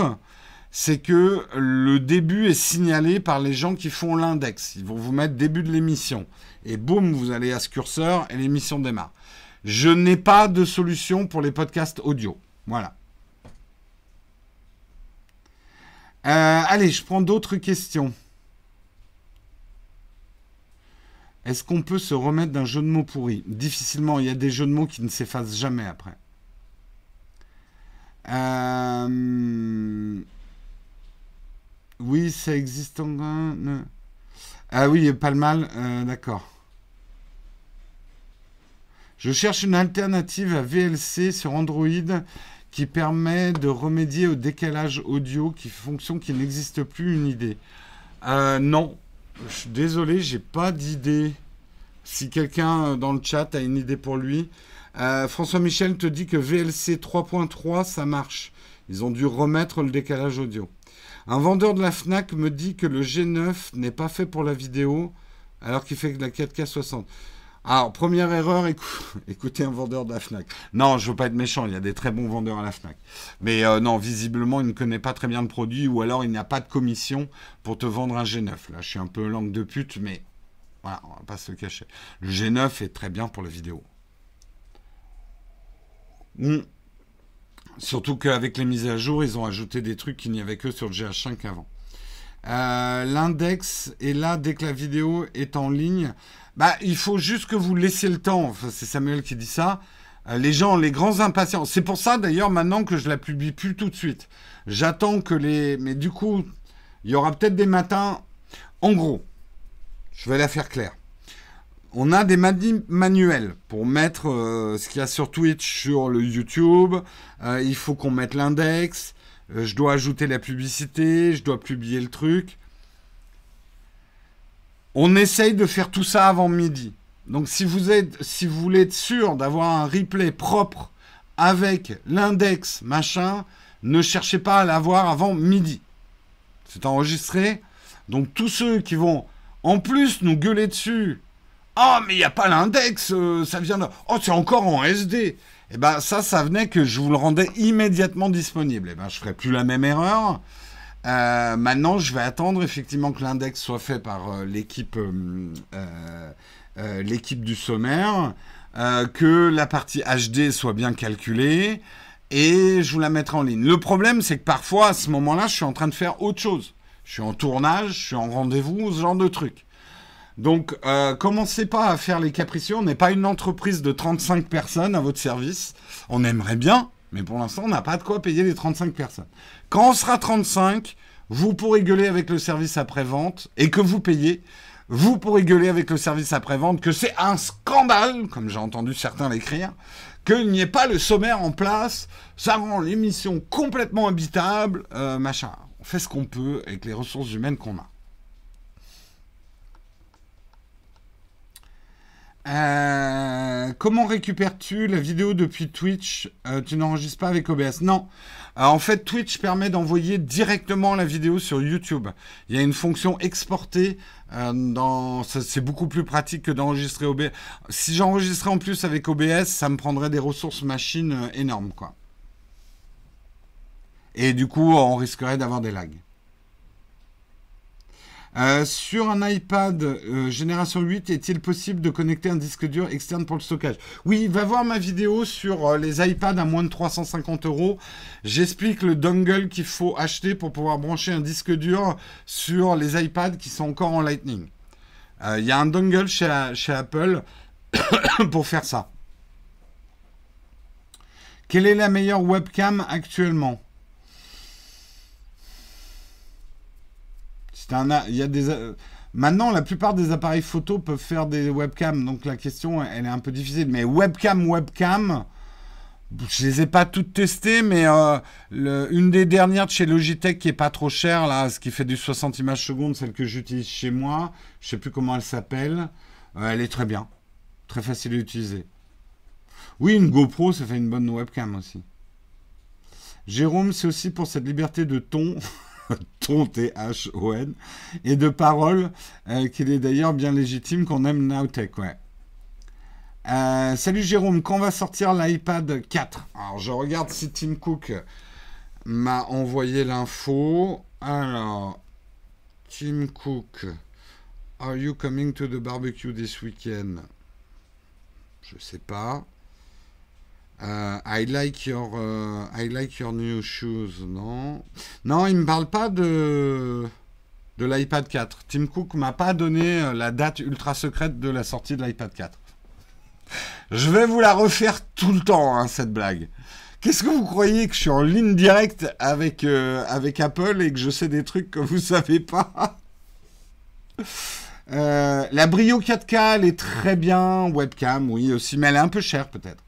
c'est que le début est signalé par les gens qui font l'index. Ils vont vous mettre début de l'émission. Et boum, vous allez à ce curseur et l'émission démarre. Je n'ai pas de solution pour les podcasts audio. Voilà. Euh, allez, je prends d'autres questions. Est-ce qu'on peut se remettre d'un jeu de mots pourri? Difficilement, il y a des jeux de mots qui ne s'effacent jamais après. Euh... Oui, ça existe en... Ah oui, pas le mal, euh, d'accord. Je cherche une alternative à VLC sur Android qui permet de remédier au décalage audio, qui fonction qui n'existe plus, une idée. Euh, non, je suis désolé, j'ai pas d'idée. Si quelqu'un dans le chat a une idée pour lui. Euh, François Michel te dit que VLC 3.3, ça marche. Ils ont dû remettre le décalage audio. Un vendeur de la FNAC me dit que le G9 n'est pas fait pour la vidéo, alors qu'il fait que la 4K 60. Alors, première erreur, <laughs> écoutez un vendeur de la FNAC. Non, je veux pas être méchant, il y a des très bons vendeurs à la FNAC. Mais euh, non, visiblement, il ne connaît pas très bien le produit, ou alors il n'y a pas de commission pour te vendre un G9. Là, je suis un peu langue de pute, mais voilà, on va pas se le cacher. Le G9 est très bien pour la vidéo. Mmh. Surtout qu'avec les mises à jour, ils ont ajouté des trucs qu'il n'y avait que sur le GH5 avant. Euh, L'index est là dès que la vidéo est en ligne. Bah, il faut juste que vous laissiez le temps. C'est Samuel qui dit ça. Euh, les gens, les grands impatients. C'est pour ça d'ailleurs maintenant que je la publie plus tout de suite. J'attends que les. Mais du coup, il y aura peut-être des matins. En gros, je vais la faire claire on a des manuels pour mettre euh, ce qu'il y a sur Twitch sur le YouTube. Euh, il faut qu'on mette l'index. Euh, je dois ajouter la publicité. Je dois publier le truc. On essaye de faire tout ça avant midi. Donc si vous, êtes, si vous voulez être sûr d'avoir un replay propre avec l'index, machin, ne cherchez pas à l'avoir avant midi. C'est enregistré. Donc tous ceux qui vont en plus nous gueuler dessus oh, mais il n'y a pas l'index, euh, ça vient de... Oh, c'est encore en SD. Eh ben ça, ça venait que je vous le rendais immédiatement disponible. Eh ben je ferai plus la même erreur. Euh, maintenant, je vais attendre effectivement que l'index soit fait par euh, l'équipe l'équipe du sommaire, que la partie HD soit bien calculée, et je vous la mettrai en ligne. Le problème, c'est que parfois, à ce moment-là, je suis en train de faire autre chose. Je suis en tournage, je suis en rendez-vous, ce genre de truc. Donc, euh, commencez pas à faire les capricieux. On n'est pas une entreprise de 35 personnes à votre service. On aimerait bien, mais pour l'instant, on n'a pas de quoi payer les 35 personnes. Quand on sera 35, vous pourrez gueuler avec le service après-vente et que vous payez. vous pourrez gueuler avec le service après-vente que c'est un scandale, comme j'ai entendu certains l'écrire, qu'il n'y ait pas le sommaire en place, ça rend l'émission complètement habitable, euh, machin. On fait ce qu'on peut avec les ressources humaines qu'on a. Euh, comment récupères-tu la vidéo depuis Twitch? Euh, Tu n'enregistres pas avec OBS Non. en fait, Twitch permet d'envoyer directement la vidéo sur YouTube. Il y a une fonction exportée. dans... C'est beaucoup plus pratique que d'enregistrer OBS. Si j'enregistrais en plus avec OBS, ça me prendrait des ressources machines énormes, quoi. Et du coup, on risquerait d'avoir des lags. Euh, sur un iPad euh, génération 8, est-il possible de connecter un disque dur externe pour le stockage? Oui, va voir ma vidéo sur euh, les iPads à moins de 350 euros. J'explique le dongle qu'il faut acheter pour pouvoir brancher un disque dur sur les iPads qui sont encore en Lightning. Il y a un dongle chez, chez Apple <coughs> pour faire ça. Quelle est la meilleure webcam actuellement? Maintenant, la plupart des appareils photo peuvent faire des webcams, donc la question, elle est un peu difficile. Mais webcam, webcam, je les ai pas toutes testées, mais euh, une des dernières de chez Logitech qui est pas trop chère, là, ce qui fait du 60 images secondes, celle que j'utilise chez moi, je sais plus comment elle s'appelle, euh, elle est très bien, très facile à utiliser. Oui, une GoPro, ça fait une bonne webcam aussi. Jérôme, c'est aussi pour cette liberté de ton. <laughs> ton T-H-O-N, et de parole, euh, qu'il est d'ailleurs bien légitime qu'on aime Nowtech, ouais. Euh, salut Jérôme, quand va sortir l'iPad 4 Alors je regarde si Tim Cook m'a envoyé l'info. Alors, Tim Cook, are you coming to the barbecue this weekend? Je sais pas. Uh, I like your uh, I like your new shoes. Non, non, il me parle pas de de l'iPad 4. Tim Cook m'a pas donné euh, la date ultra secrète de la sortie de l'iPad 4. Je vais vous la refaire tout le temps hein, cette blague. Qu'est-ce que vous croyez que je suis en ligne directe avec euh, avec Apple et que je sais des trucs que vous <laughs> savez pas? Euh, La Brio 4K, elle est très bien. Webcam, oui aussi, mais elle est un peu chère peut-être.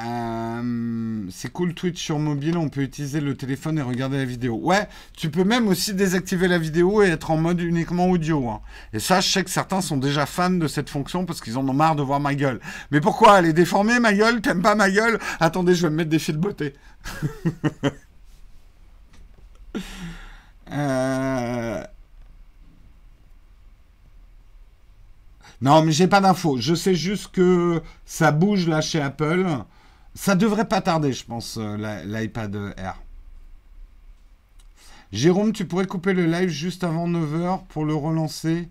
Euh, c'est cool Twitch sur mobile, on peut utiliser le téléphone et regarder la vidéo. Ouais, tu peux même aussi désactiver la vidéo et être en mode uniquement audio. Hein. Et ça, je sais que certains sont déjà fans de cette fonction parce qu'ils en ont marre de voir ma gueule. Mais pourquoi Elle est déformée ma gueule? T'aimes pas ma gueule? Attendez, je vais me mettre des fils de beauté. <laughs> euh... Non, mais j'ai pas d'infos. Je sais juste que ça bouge là chez Apple. Ça devrait pas tarder, je pense, euh, l'iPad Air. Jérôme, tu pourrais couper le live juste avant 9h pour le relancer?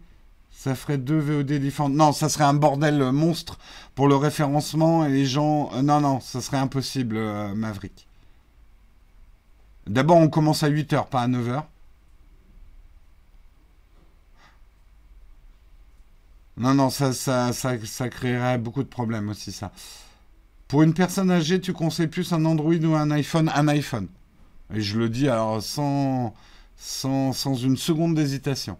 Ça ferait deux VOD différents. Non, ça serait un bordel monstre pour le référencement et les gens. Euh, non, non, ça serait impossible, euh, Maverick. D'abord, on commence à 8h, pas à 9h. Non, non, ça, ça, ça créerait beaucoup de problèmes aussi, ça. Pour une personne âgée, tu conseilles plus un Android ou un iPhone Un iPhone. Et je le dis alors sans, sans, sans une seconde d'hésitation.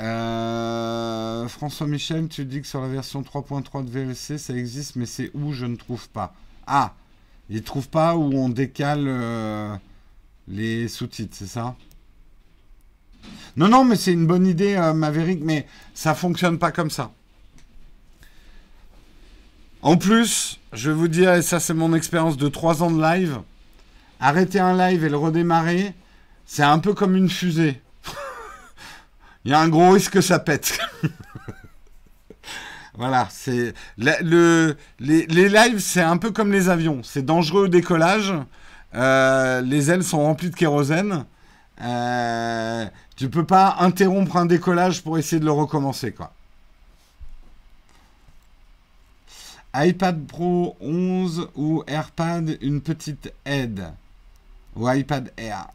Euh, François Michel, tu dis que sur la version 3.3 de VLC, ça existe, mais c'est où je ne trouve pas. Ah, il ne trouve pas où on décale euh, les sous-titres, c'est ça? Non, non, mais c'est une bonne idée, euh, Maverick, mais ça fonctionne pas comme ça. En plus, je vais vous dire, et ça c'est mon expérience de 3 ans de live, arrêter un live et le redémarrer, c'est un peu comme une fusée. <laughs> Il y a un gros risque que ça pète. <laughs> voilà, c'est le, les, lives, c'est un peu comme les avions. C'est dangereux au décollage. Euh, les ailes sont remplies de kérosène. Euh, tu peux pas interrompre un décollage pour essayer de le recommencer, quoi. iPad Pro 11 ou AirPad, une petite aide. Ou iPad Air.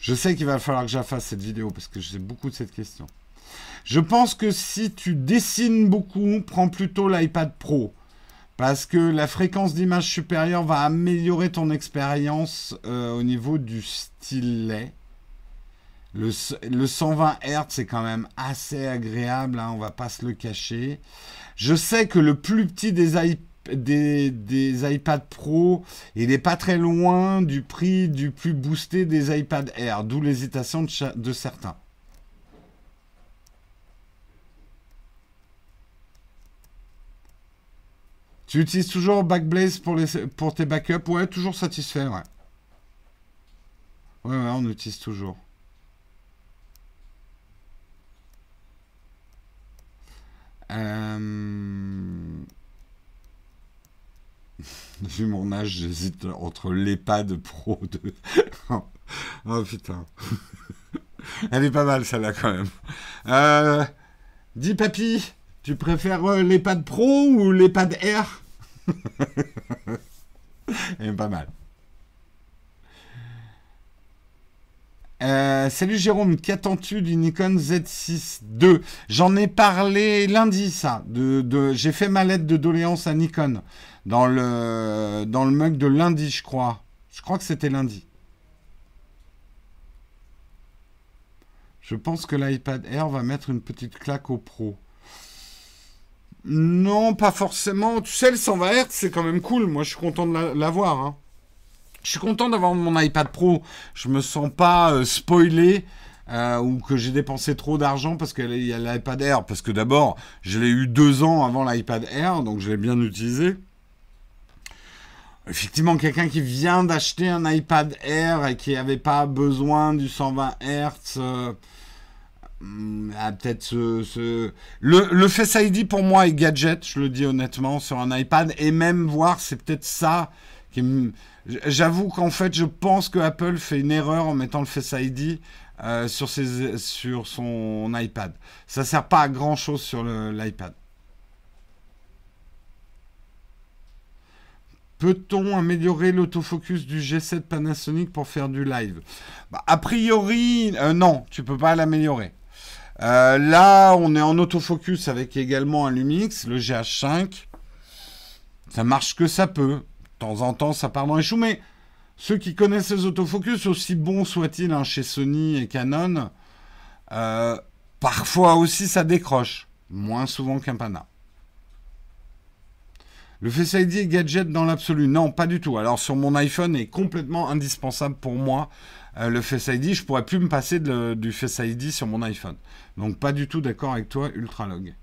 Je sais qu'il va falloir que j'affasse cette vidéo parce que j'ai beaucoup de cette question. Je pense que si tu dessines beaucoup, prends plutôt l'iPad Pro. Parce que la fréquence d'image supérieure va améliorer ton expérience euh, au niveau du stylet. Le, 120 Hz, c'est quand même assez agréable, hein, on va pas se le cacher. Je sais que le plus petit des, iPad Pro, il n'est pas très loin du prix du plus boosté des iPad Air, d'où l'hésitation de certains. Tu utilises toujours Backblaze pour, pour tes backups? Ouais, toujours satisfait, ouais. Ouais, ouais, on utilise toujours. Euh... <laughs> Vu mon âge, j'hésite entre l'EHPAD Pro de... <laughs> oh putain. <laughs> Elle est pas mal celle-là quand même. Euh... Dis papy, tu préfères euh, l'EHPAD Pro ou l'EHPAD Air Elle est pas mal. Euh, salut Jérôme, qu'attends-tu du Nikon Z6 II J'en ai parlé lundi, ça. J'ai fait ma lettre de doléance à Nikon dans le, dans mug de lundi, je crois. Je crois que c'était lundi. Je pense que l'iPad Air va mettre une petite claque au Pro. Non, pas forcément. Tu sais, le 120 Hz, c'est quand même cool. Moi, je suis content de l'avoir. Hein. Je suis content d'avoir mon iPad Pro. Je me sens pas euh, spoilé euh, ou que j'ai dépensé trop d'argent parce qu'il y a l'iPad Air. Parce que d'abord, je l'ai eu deux ans avant l'iPad Air, donc je l'ai bien utilisé. Effectivement, quelqu'un qui vient d'acheter un iPad Air et qui n'avait pas besoin du 120 Hz, euh, a peut-être ce, Le, le, Face ID pour moi est gadget, je le dis honnêtement, sur un iPad. Et même voir, c'est peut-être ça qui me J'avoue qu'en fait, je pense que Apple fait une erreur en mettant le Face ID euh, sur, ses, sur son iPad. Ça sert pas à grand chose sur l'iPad. Peut-on améliorer l'autofocus du G7 Panasonic pour faire du live? Bah, A priori, euh, non, tu peux pas l'améliorer. Euh, là, on est en autofocus avec également un Lumix, le GH5. Ça marche que ça peut temps en temps, ça part dans les. Mais ceux qui connaissent les autofocus, aussi bons soient-ils hein, chez Sony et Canon, euh, parfois aussi ça décroche. Moins souvent qu'un Pana. Le Face ID est gadget dans l'absolu Non, pas du tout. Alors sur mon iPhone est complètement indispensable pour moi. Euh, le Face ID, je pourrais plus me passer du Face ID sur mon iPhone. Donc pas du tout d'accord avec toi, Ultralog.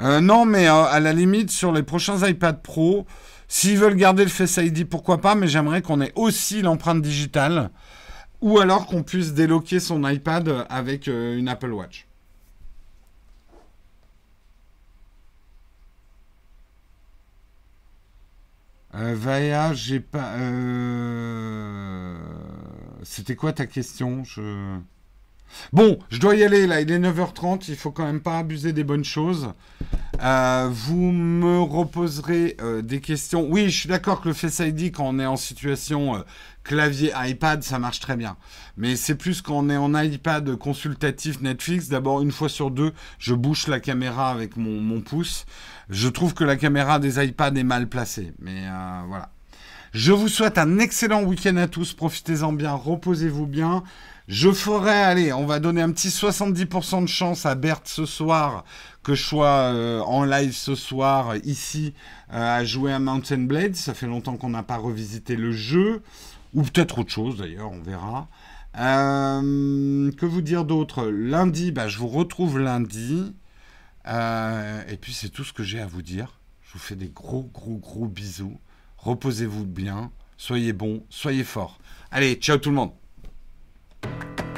Euh, non, mais euh, à la limite, sur les prochains iPad Pro, s'ils veulent garder le Face ID, pourquoi pas, mais j'aimerais qu'on ait aussi l'empreinte digitale, ou alors qu'on puisse déloquer son iPad avec euh, une Apple Watch. Vaya, j'ai pas. C'était quoi ta question? Bon, je dois y aller là, il est 9h30, il faut quand même pas abuser des bonnes choses. Euh, vous me reposerez euh, des questions. Oui, je suis d'accord que le Face ID, quand on est en situation euh, clavier iPad, ça marche très bien. Mais c'est plus quand on est en iPad consultatif Netflix. D'abord, une fois sur deux, je bouche la caméra avec mon, mon pouce. Je trouve que la caméra des iPads est mal placée. Mais voilà. Je vous souhaite un excellent week-end à tous. Profitez-en bien, reposez-vous bien. Je ferai, allez, on va donner un petit 70% de chance à Berthe ce soir, que je sois euh, en live ce soir ici euh, à jouer à Mountain Blade. Ça fait longtemps qu'on n'a pas revisité le jeu, ou peut-être autre chose d'ailleurs, on verra. Euh, que vous dire d'autre? Lundi, bah, je vous retrouve lundi. et puis c'est tout ce que j'ai à vous dire. Je vous fais des gros, gros, gros bisous. Reposez-vous bien. Soyez bons, soyez forts. Allez, ciao tout le monde Bye.